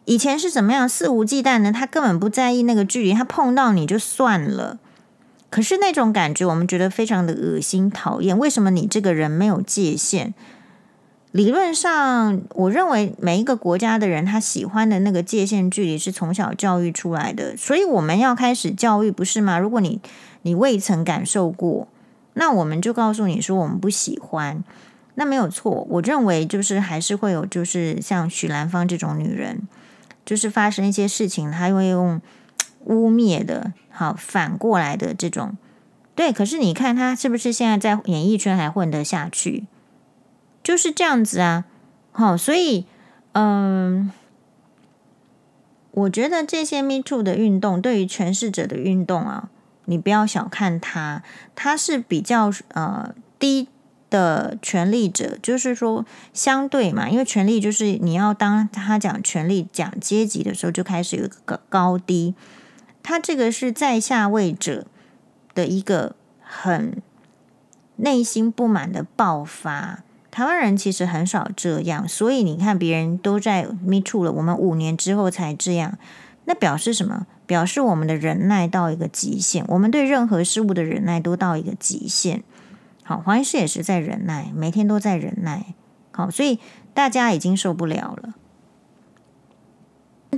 [SPEAKER 1] 以前是怎么样肆无忌惮的，他根本不在意那个距离，他碰到你就算了。可是那种感觉，我们觉得非常的恶心讨厌。为什么你这个人没有界限？理论上，我认为每一个国家的人，他喜欢的那个界限距离是从小教育出来的，所以我们要开始教育，不是吗？如果你你未曾感受过，那我们就告诉你说我们不喜欢，那没有错。我认为就是还是会有，就是像许兰芳这种女人，就是发生一些事情，他会用污蔑的，好反过来的这种，对。可是你看他是不是现在在演艺圈还混得下去？就是这样子啊，好，所以，嗯，我觉得这些 Me Too 的运动对于诠释者的运动啊，你不要小看它，它是比较呃低的权力者，就是说相对嘛，因为权力就是你要当他讲权力讲阶级的时候，就开始有一个高低，他这个是在下位者的一个很内心不满的爆发。台湾人其实很少这样，所以你看别人都在 Me Too 了，我们五年之后才这样，那表示什么？表示我们的忍耐到一个极限，我们对任何事物的忍耐都到一个极限。好，黄医师也是在忍耐，每天都在忍耐。好，所以大家已经受不了了。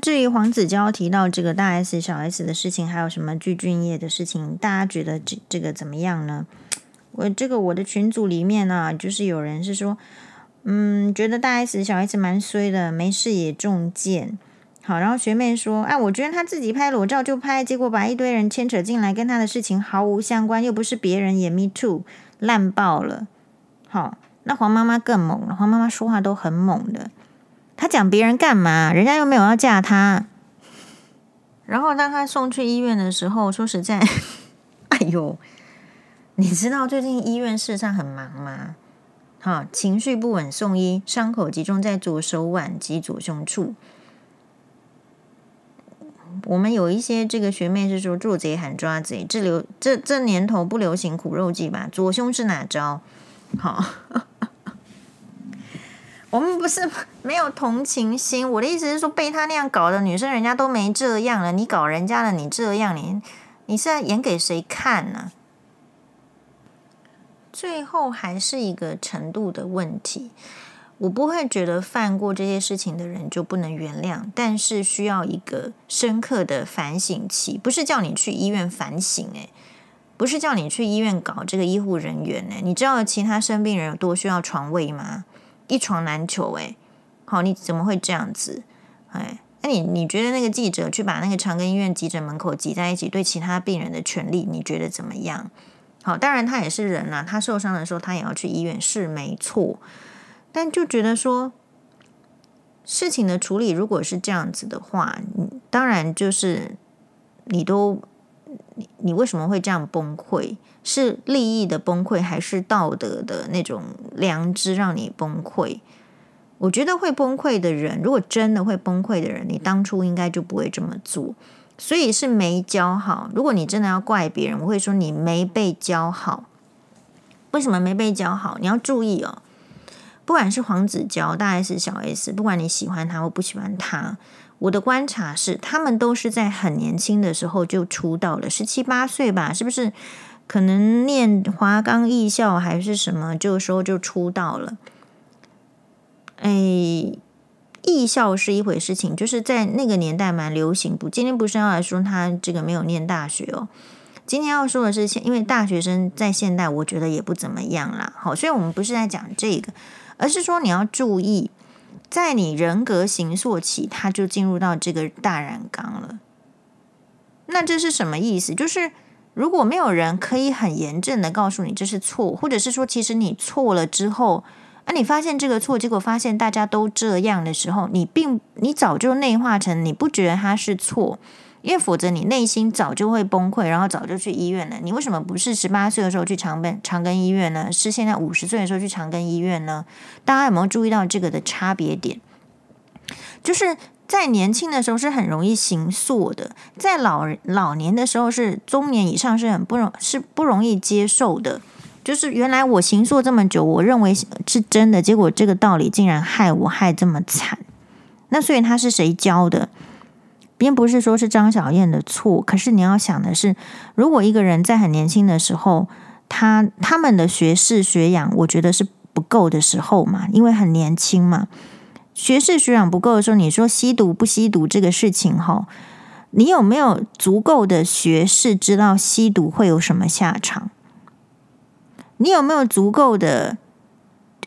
[SPEAKER 1] 至于黄子佼提到这个大 S 小 S 的事情，还有什么具俊曄的事情，大家觉得这这个怎么样呢？我这个我的群组里面呢、啊，就是有人是说，嗯，觉得大 S 小 S 蛮衰的，没事也中箭。好，然后学妹说，哎，我觉得他自己拍裸照就拍，结果把一堆人牵扯进来，跟他的事情毫无相关，又不是别人也 Me Too，烂爆了。好，那黄妈妈更猛了，黄妈妈说话都很猛的，她讲别人干嘛？人家又没有要嫁她。然后当她送去医院的时候，说实在，哎呦。你知道最近医院事上很忙吗？好，情绪不稳送医，伤口集中在左手腕及左胸处。我们有一些这个学妹是说做贼喊抓贼，这流这这年头不流行苦肉计吧？左胸是哪招？好，我们不是没有同情心。我的意思是说，被他那样搞的女生，人家都没这样了，你搞人家了，你这样，你你是在演给谁看呢？最后还是一个程度的问题。我不会觉得犯过这些事情的人就不能原谅，但是需要一个深刻的反省期，不是叫你去医院反省，诶，不是叫你去医院搞这个医护人员，诶，你知道其他生病人有多需要床位吗？一床难求，诶，好，你怎么会这样子？哎，那你你觉得那个记者去把那个长庚医院急诊门口挤在一起，对其他病人的权利，你觉得怎么样？好，当然他也是人呐，他受伤的时候他也要去医院，是没错。但就觉得说，事情的处理如果是这样子的话，当然就是你都你为什么会这样崩溃？是利益的崩溃，还是道德的那种良知让你崩溃？我觉得会崩溃的人，如果真的会崩溃的人，你当初应该就不会这么做。所以是没教好。如果你真的要怪别人，我会说你没被教好。为什么没被教好？你要注意哦。不管是黄子佼、大 S、小 S，不管你喜欢他或不喜欢他，我的观察是，他们都是在很年轻的时候就出道了，十七八岁吧，是不是？可能念华冈艺校还是什么，这个时候就出道了。哎，艺校是一回事情，就是在那个年代蛮流行。不，今天不是要来说他这个没有念大学哦。今天要说的是，因为大学生在现代，我觉得也不怎么样啦。好，所以我们不是在讲这个。而是说，你要注意，在你人格形塑期，他就进入到这个大染缸了。那这是什么意思？就是如果没有人可以很严正的告诉你这是错，或者是说，其实你错了之后，啊，你发现这个错，结果发现大家都这样的时候，你并你早就内化成你不觉得它是错。因为否则你内心早就会崩溃，然后早就去医院了。你为什么不是十八岁的时候去长庚长庚医院呢？是现在五十岁的时候去长庚医院呢？大家有没有注意到这个的差别点？就是在年轻的时候是很容易行塑的，在老老年的时候是中年以上是很不容是不容易接受的。就是原来我行塑这么久，我认为是真的，结果这个道理竟然害我害这么惨。那所以他是谁教的？并不是说是张小燕的错，可是你要想的是，如果一个人在很年轻的时候，他他们的学识学养，我觉得是不够的时候嘛，因为很年轻嘛，学识学养不够的时候，你说吸毒不吸毒这个事情，哈，你有没有足够的学识知道吸毒会有什么下场？你有没有足够的？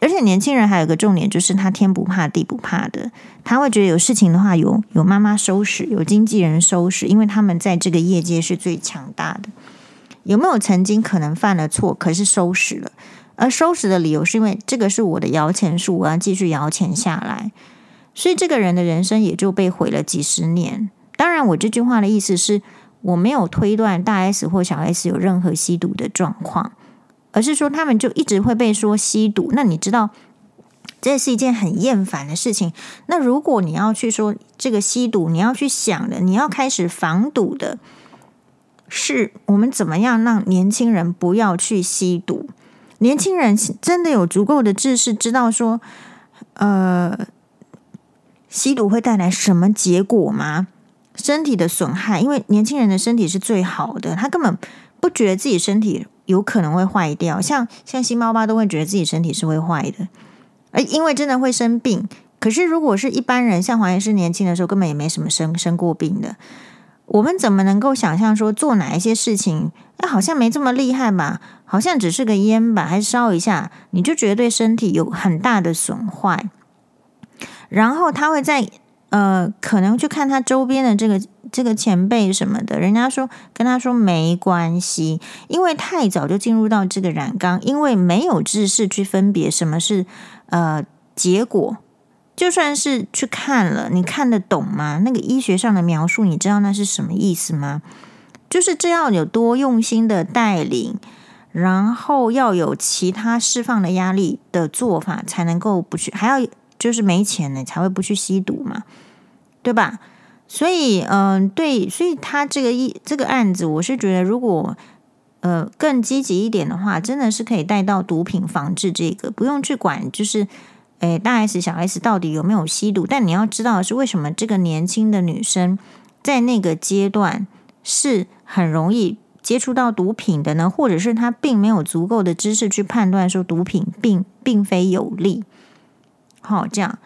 [SPEAKER 1] 而且年轻人还有一个重点，就是他天不怕地不怕的，他会觉得有事情的话有有妈妈收拾，有经纪人收拾，因为他们在这个业界是最强大的。有没有曾经可能犯了错，可是收拾了？而收拾的理由是因为这个是我的摇钱树，我要继续摇钱下来，所以这个人的人生也就被毁了几十年。当然，我这句话的意思是我没有推断大 S 或小 S 有任何吸毒的状况。而是说，他们就一直会被说吸毒。那你知道，这是一件很厌烦的事情。那如果你要去说这个吸毒，你要去想的，你要开始防堵的，是我们怎么样让年轻人不要去吸毒？年轻人真的有足够的知识，知道说，呃，吸毒会带来什么结果吗？身体的损害，因为年轻人的身体是最好的，他根本不觉得自己身体。有可能会坏掉，像像新猫爸都会觉得自己身体是会坏的，而因为真的会生病。可是如果是一般人，像黄医师年轻的时候，根本也没什么生生过病的。我们怎么能够想象说做哪一些事情，哎，好像没这么厉害吧？好像只是个烟吧，还烧一下，你就觉得对身体有很大的损坏。然后他会在呃，可能去看他周边的这个。这个前辈什么的，人家说跟他说没关系，因为太早就进入到这个染缸，因为没有知识去分别什么是呃结果，就算是去看了，你看得懂吗？那个医学上的描述，你知道那是什么意思吗？就是这样有多用心的带领，然后要有其他释放的压力的做法，才能够不去，还要就是没钱呢，才会不去吸毒嘛，对吧？所以，嗯、对，所以他这个一这个案子，我是觉得，如果呃更积极一点的话，真的是可以带到毒品防治这个，不用去管，就是，诶，大 S 小 S 到底有没有吸毒？但你要知道的是，为什么这个年轻的女生在那个阶段是很容易接触到毒品的呢？或者是她并没有足够的知识去判断说毒品并并非有利。好，这样。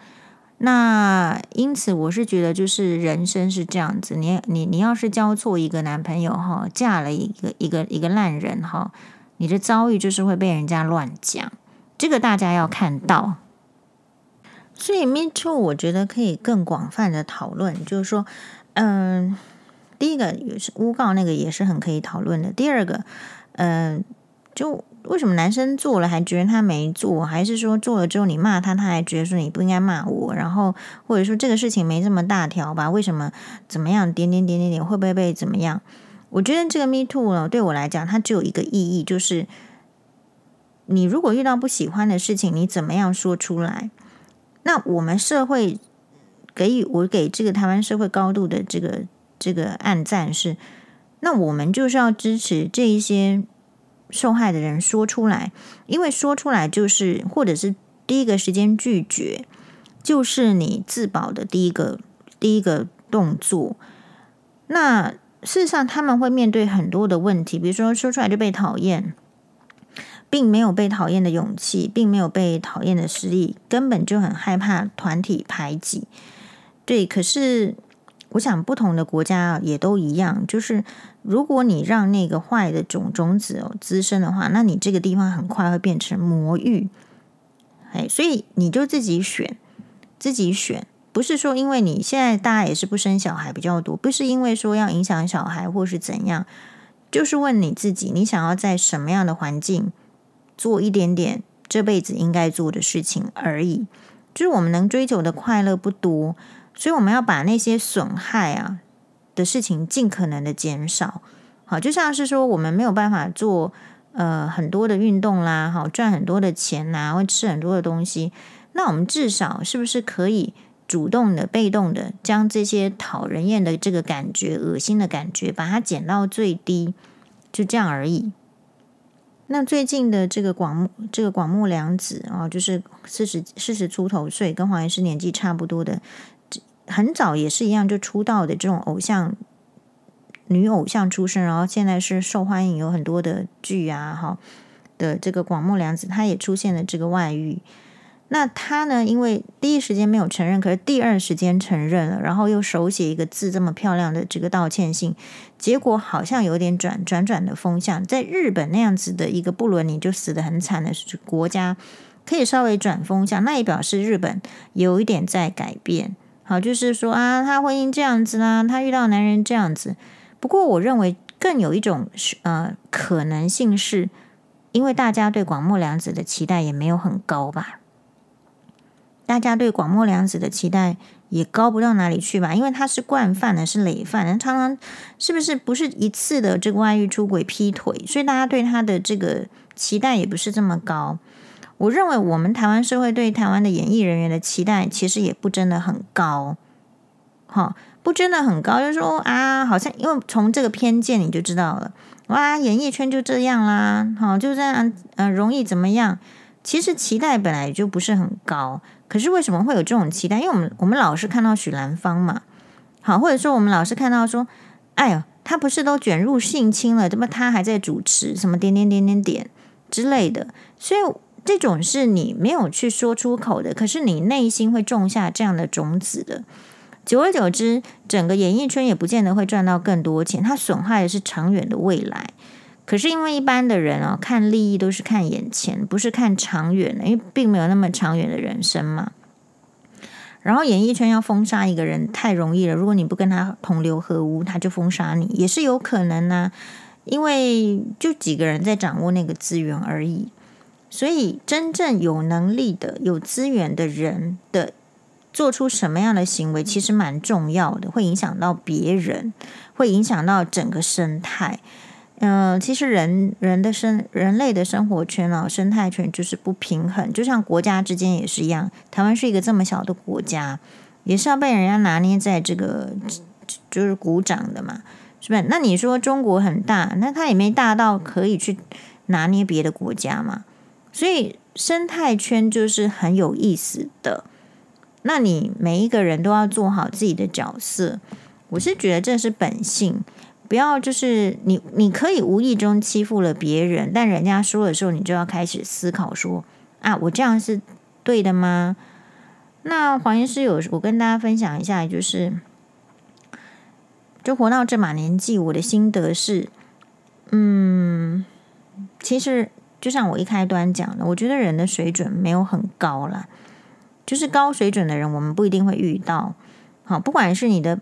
[SPEAKER 1] 那因此，我是觉得，就是人生是这样子。你你你要是交错一个男朋友哈，嫁了一个一个一个烂人哈，你的遭遇就是会被人家乱讲。这个大家要看到。所以，Me Too，我觉得可以更广泛的讨论，就是说，嗯，第一个也是诬告那个也是很可以讨论的。第二个，嗯，就。为什么男生做了还觉得他没做？还是说做了之后你骂他，他还觉得说你不应该骂我？然后或者说这个事情没这么大条吧？为什么怎么样？点点点点点会不会被怎么样？我觉得这个 Me Too 呢，对我来讲，它只有一个意义，就是你如果遇到不喜欢的事情，你怎么样说出来？那我们社会给予我给这个台湾社会高度的这个这个按赞是，那我们就是要支持这一些。受害的人说出来，因为说出来就是，或者是第一个时间拒绝，就是你自保的第一个第一个动作。那事实上，他们会面对很多的问题，比如说说出来就被讨厌，并没有被讨厌的勇气，并没有被讨厌的实力，根本就很害怕团体排挤。对，可是。我想，不同的国家也都一样，就是如果你让那个坏的种种子哦滋生的话，那你这个地方很快会变成魔域。哎，所以你就自己选，自己选，不是说因为你现在大家也是不生小孩比较多，不是因为说要影响小孩或是怎样，就是问你自己，你想要在什么样的环境做一点点这辈子应该做的事情而已。就是我们能追求的快乐不多。所以我们要把那些损害啊的事情尽可能的减少，好，就像是说我们没有办法做呃很多的运动啦，好赚很多的钱呐，会吃很多的东西，那我们至少是不是可以主动的、被动的将这些讨人厌的这个感觉、恶心的感觉，把它减到最低，就这样而已。那最近的这个广这个广末凉子啊，就是四十四十出头岁，跟黄医师年纪差不多的。很早也是一样，就出道的这种偶像女偶像出身，然后现在是受欢迎，有很多的剧啊，哈的这个广末凉子，她也出现了这个外遇。那她呢，因为第一时间没有承认，可是第二时间承认了，然后又手写一个字这么漂亮的这个道歉信，结果好像有点转转转的风向，在日本那样子的一个不伦你就死得很惨的国家，可以稍微转风向，那也表示日本有一点在改变。好，就是说啊，他婚姻这样子啦，他遇到男人这样子。不过，我认为更有一种呃可能性是，因为大家对广末凉子的期待也没有很高吧？大家对广末凉子的期待也高不到哪里去吧？因为他是惯犯呢，是累犯，常常是不是不是一次的这个外遇、出轨、劈腿，所以大家对他的这个期待也不是这么高。我认为我们台湾社会对台湾的演艺人员的期待其实也不真的很高，哈，不真的很高，就是说啊，好像因为从这个偏见你就知道了，哇，演艺圈就这样啦，好，就这样，嗯、容易怎么样？其实期待本来就不是很高，可是为什么会有这种期待？因为我们我们老是看到许兰芳嘛，好，或者说我们老是看到说，哎呦，他不是都卷入性侵了，怎么他还在主持什么点点点点点之类的，所以。这种是你没有去说出口的，可是你内心会种下这样的种子的。久而久之，整个演艺圈也不见得会赚到更多钱，它损害的是长远的未来。可是因为一般的人啊，看利益都是看眼前，不是看长远的，因为并没有那么长远的人生嘛。然后演艺圈要封杀一个人太容易了，如果你不跟他同流合污，他就封杀你也是有可能呢、因为就几个人在掌握那个资源而已。所以，真正有能力的、有资源的人的做出什么样的行为，其实蛮重要的，会影响到别人，会影响到整个生态。嗯、其实人人的生人类的生活圈啊，生态圈就是不平衡，就像国家之间也是一样。台湾是一个这么小的国家，也是要被人家拿捏在这个就是鼓掌的嘛，是吧？那你说中国很大，那它也没大到可以去拿捏别的国家嘛。所以生态圈就是很有意思的。那你每一个人都要做好自己的角色，我是觉得这是本性。不要就是你，你可以无意中欺负了别人，但人家说的时候，你就要开始思考说：啊，我这样是对的吗？那黄医师有我跟大家分享一下，就是就活到这把年纪，我的心得是，嗯，其实就像我一开端讲的，我觉得人的水准没有很高啦。就是高水准的人，我们不一定会遇到。好，不管是你的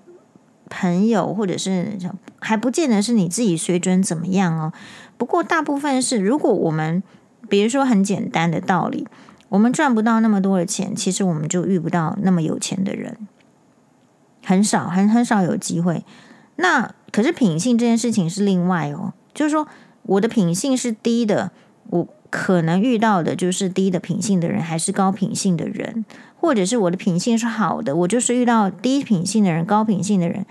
[SPEAKER 1] 朋友，或者是还不见得是你自己水准怎么样哦。不过大部分是，如果我们比如说很简单的道理，我们赚不到那么多的钱，其实我们就遇不到那么有钱的人，很少，很很少有机会。那可是品性这件事情是另外哦，就是说我的品性是低的，我。可能遇到的就是低的品性的人，还是高品性的人，或者是我的品性是好的，我就是遇到低品性的人、高品性的人，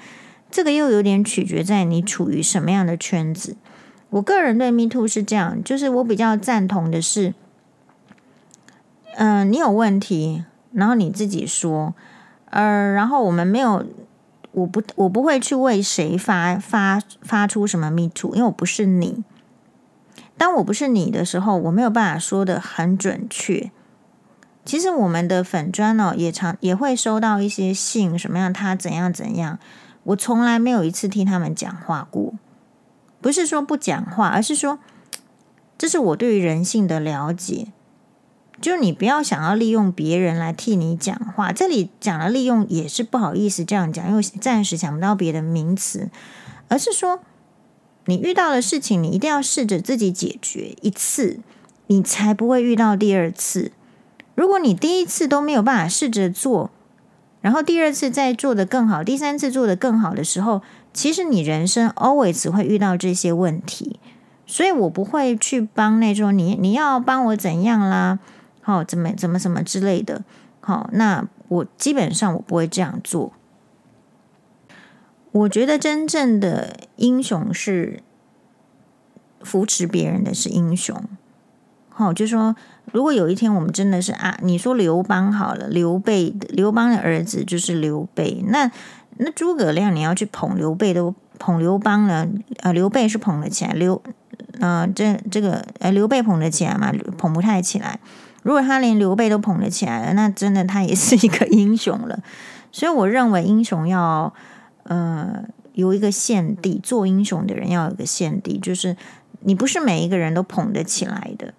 [SPEAKER 1] 这个又有点取决在你处于什么样的圈子。我个人对 Me Too 是这样，就是我比较赞同的是，嗯、你有问题，然后你自己说，呃，然后我们没有，我不，我不会去为谁发发发出什么 Me Too，因为我不是你。当我不是你的时候，我没有办法说的很准确。其实我们的粉专哦，也常也会收到一些信，什么样他怎样怎样，我从来没有一次替他们讲话过。不是说不讲话，而是说这是我对于人性的了解。就你不要想要利用别人来替你讲话。这里讲了利用也是不好意思这样讲，因为暂时想不到别的名词，而是说。你遇到的事情，你一定要试着自己解决一次，你才不会遇到第二次。如果你第一次都没有办法试着做，然后第二次再做得更好，第三次做得更好的时候，其实你人生 always 会遇到这些问题。所以我不会去帮那种你，你要帮我怎样啦？好，怎么怎么怎么之类的。好，那我基本上我不会这样做。我觉得真正的英雄是扶持别人的是英雄。好，就说，如果有一天我们真的是啊，你说刘邦好了，刘备，刘邦的儿子就是刘备，那那诸葛亮你要去捧刘备都捧刘邦了，呃，刘备是捧了起来，刘，呃，这这个呃，刘备捧得起来吗？捧不太起来。如果他连刘备都捧得起来了，那真的他也是一个英雄了。所以我认为英雄要。呃，有一个限地，做英雄的人要有个限地，就是你不是每一个人都捧得起来的。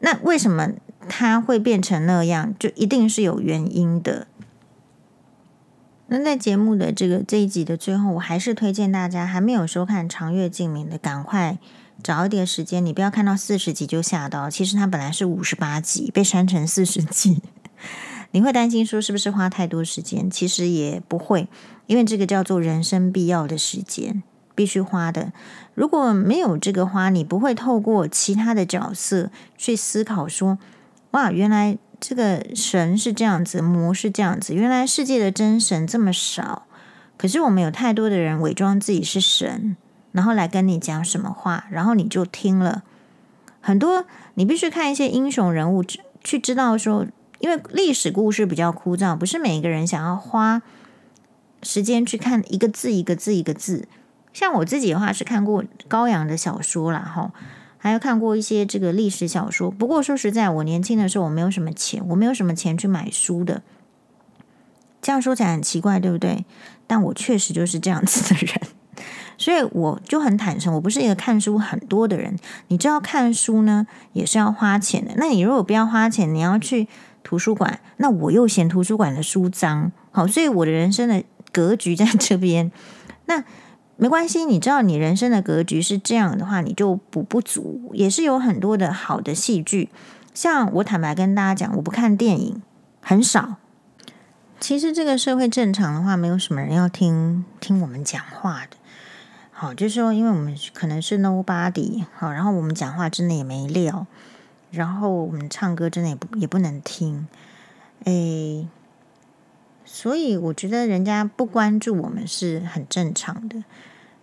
[SPEAKER 1] 那为什么他会变成那样？就一定是有原因的。那在节目的这个这一集的最后，我还是推荐大家还没有收看《长月烬明》的，赶快找一点时间。你不要看到四十集就吓到，其实它本来是五十八集，被删成四十集。你会担心说是不是花太多时间？其实也不会，因为这个叫做人生必要的时间，必须花的。如果没有这个花，你不会透过其他的角色去思考说：哇，原来这个神是这样子，魔是这样子，原来世界的真神这么少。可是我们有太多的人伪装自己是神，然后来跟你讲什么话，然后你就听了很多。你必须看一些英雄人物，去知道说。因为历史故事比较枯燥，不是每一个人想要花时间去看一个字一个字一个字。像我自己的话，是看过高阳的小说啦，哈，还有看过一些这个历史小说。不过说实在，我年轻的时候我没有什么钱，我没有什么钱去买书的。这样说起来很奇怪，对不对？但我确实就是这样子的人，所以我就很坦诚，我不是一个看书很多的人。你知道看书呢，也是要花钱的。那你如果不要花钱，你要去。图书馆，那我又嫌图书馆的书脏，好，所以我的人生的格局在这边。那没关系，你知道你人生的格局是这样的话，你就补不足，也是有很多的好的戏剧。像我坦白跟大家讲，我不看电影，很少。其实这个社会正常的话，没有什么人要听听我们讲话的。好，就是说，因为我们可能是 nobody，好，然后我们讲话真的也没料。然后我们唱歌真的也不也不能听，诶，所以我觉得人家不关注我们是很正常的。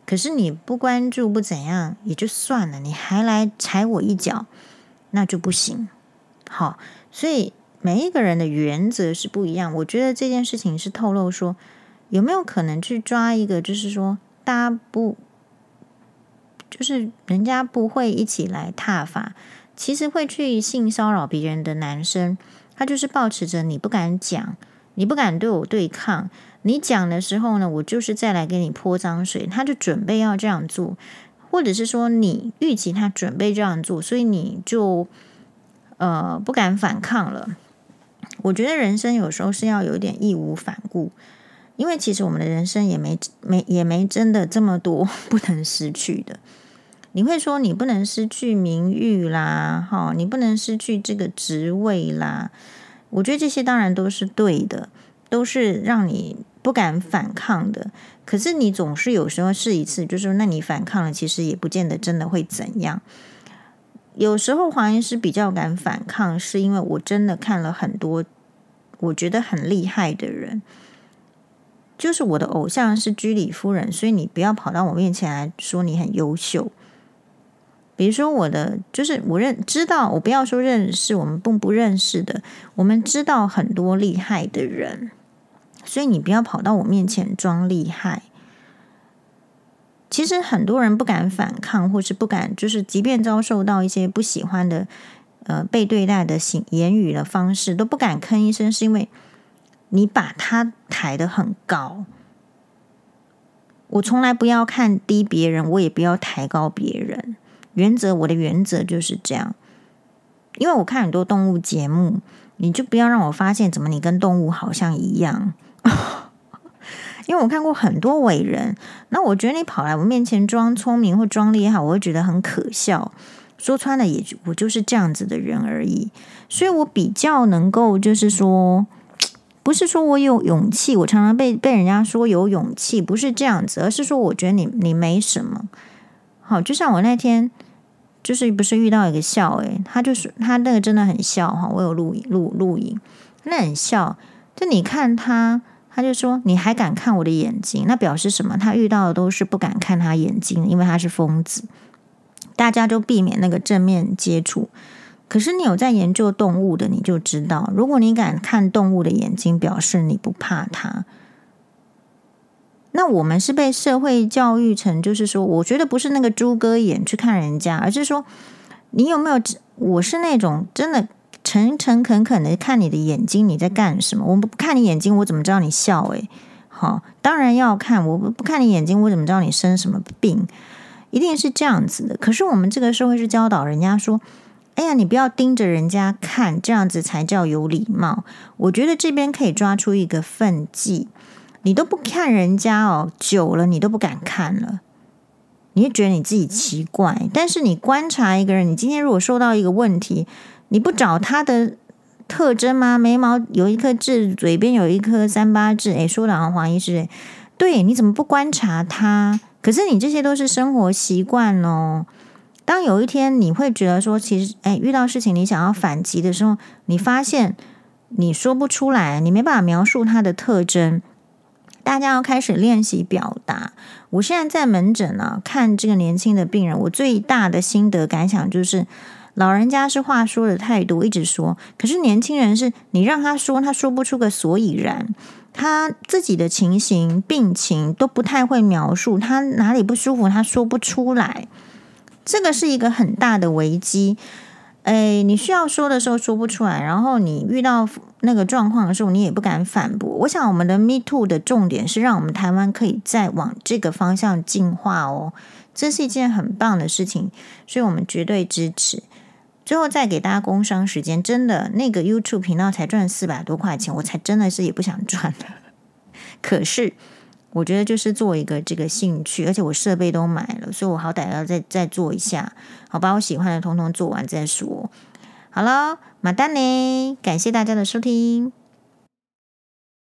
[SPEAKER 1] 可是你不关注不怎样也就算了，你还来踩我一脚，那就不行。好，所以每一个人的原则是不一样。我觉得这件事情是透露说，有没有可能去抓一个，就是说大家不，就是人家不会一起来踏伐，其实会去性骚扰别人的男生，他就是抱持着你不敢讲，你不敢对我对抗。你讲的时候呢，我就是再来给你泼脏水，他就准备要这样做，或者是说你预期他准备这样做，所以你就呃不敢反抗了。我觉得人生有时候是要有点义无反顾，因为其实我们的人生也没没也没真的这么多 不能失去的。你会说你不能失去名誉啦，哈，你不能失去这个职位啦。我觉得这些当然都是对的，都是让你。不敢反抗的，可是你总是有时候试一次，就是说，那你反抗了，其实也不见得真的会怎样。有时候黄医师比较敢反抗，是因为我真的看了很多我觉得很厉害的人，就是我的偶像是居里夫人，所以你不要跑到我面前来说你很优秀。比如说我的，就是我认知道，我不要说认识，我们不不认识的，我们知道很多厉害的人。所以你不要跑到我面前装厉害。其实很多人不敢反抗，或是不敢，就是即便遭受到一些不喜欢的，呃，被对待的行言语的方式，都不敢吭一声，是因为你把他抬得很高。我从来不要看低别人，我也不要抬高别人。原则，我的原则就是这样。因为我看很多动物节目，你就不要让我发现怎么你跟动物好像一样。因为我看过很多伟人，那我觉得你跑来我面前装聪明或装厉害，我会觉得很可笑。说穿了也，也我就是这样子的人而已。所以我比较能够，就是说，不是说我有勇气，我常常被被人家说有勇气，不是这样子，而是说我觉得你你没什么。好，就像我那天就是不是遇到一个笑诶，他就是他那个真的很笑哈，我有录影录录影，那很笑。就你看他。他就说：“你还敢看我的眼睛？那表示什么？他遇到的都是不敢看他眼睛，因为他是疯子。大家都避免那个正面接触。可是你有在研究动物的，你就知道，如果你敢看动物的眼睛，表示你不怕它。那我们是被社会教育成，就是说，我觉得不是那个猪哥眼去看人家，而是说，你有没有？我是那种真的。”诚诚恳恳的看你的眼睛，你在干什么？我不看你眼睛，我怎么知道你笑？诶，好，当然要看。我不看你眼睛，我怎么知道你生什么病？一定是这样子的。可是我们这个社会是教导人家说：“哎呀，你不要盯着人家看，这样子才叫有礼貌。”我觉得这边可以抓出一个分际，你都不看人家哦，久了你都不敢看了，你就觉得你自己奇怪。但是你观察一个人，你今天如果受到一个问题，你不找他的特征吗？眉毛有一颗痣，嘴边有一颗三八痣。诶，说的好像黄医师，对，你怎么不观察他？可是你这些都是生活习惯哦。当有一天你会觉得说，其实，诶，遇到事情你想要反击的时候，你发现你说不出来，你没办法描述他的特征。大家要开始练习表达。我现在在门诊啊，看这个年轻的病人，我最大的心得感想就是。老人家是话说的太多，一直说。可是年轻人是你让他说，他说不出个所以然。他自己的情形、病情都不太会描述，他哪里不舒服，他说不出来。这个是一个很大的危机。诶，你需要说的时候说不出来，然后你遇到那个状况的时候，你也不敢反驳。我想，我们的 Me Too 的重点是让我们台湾可以再往这个方向进化哦。这是一件很棒的事情，所以我们绝对支持。最后再给大家工商时间，真的那个 YouTube 频道才赚四百多块钱，我才真的是也不想赚了。可是我觉得就是做一个这个兴趣，而且我设备都买了，所以我好歹要再再做一下，好，把我喜欢的通通做完再说。好了，马丹呢，感谢大家的收听。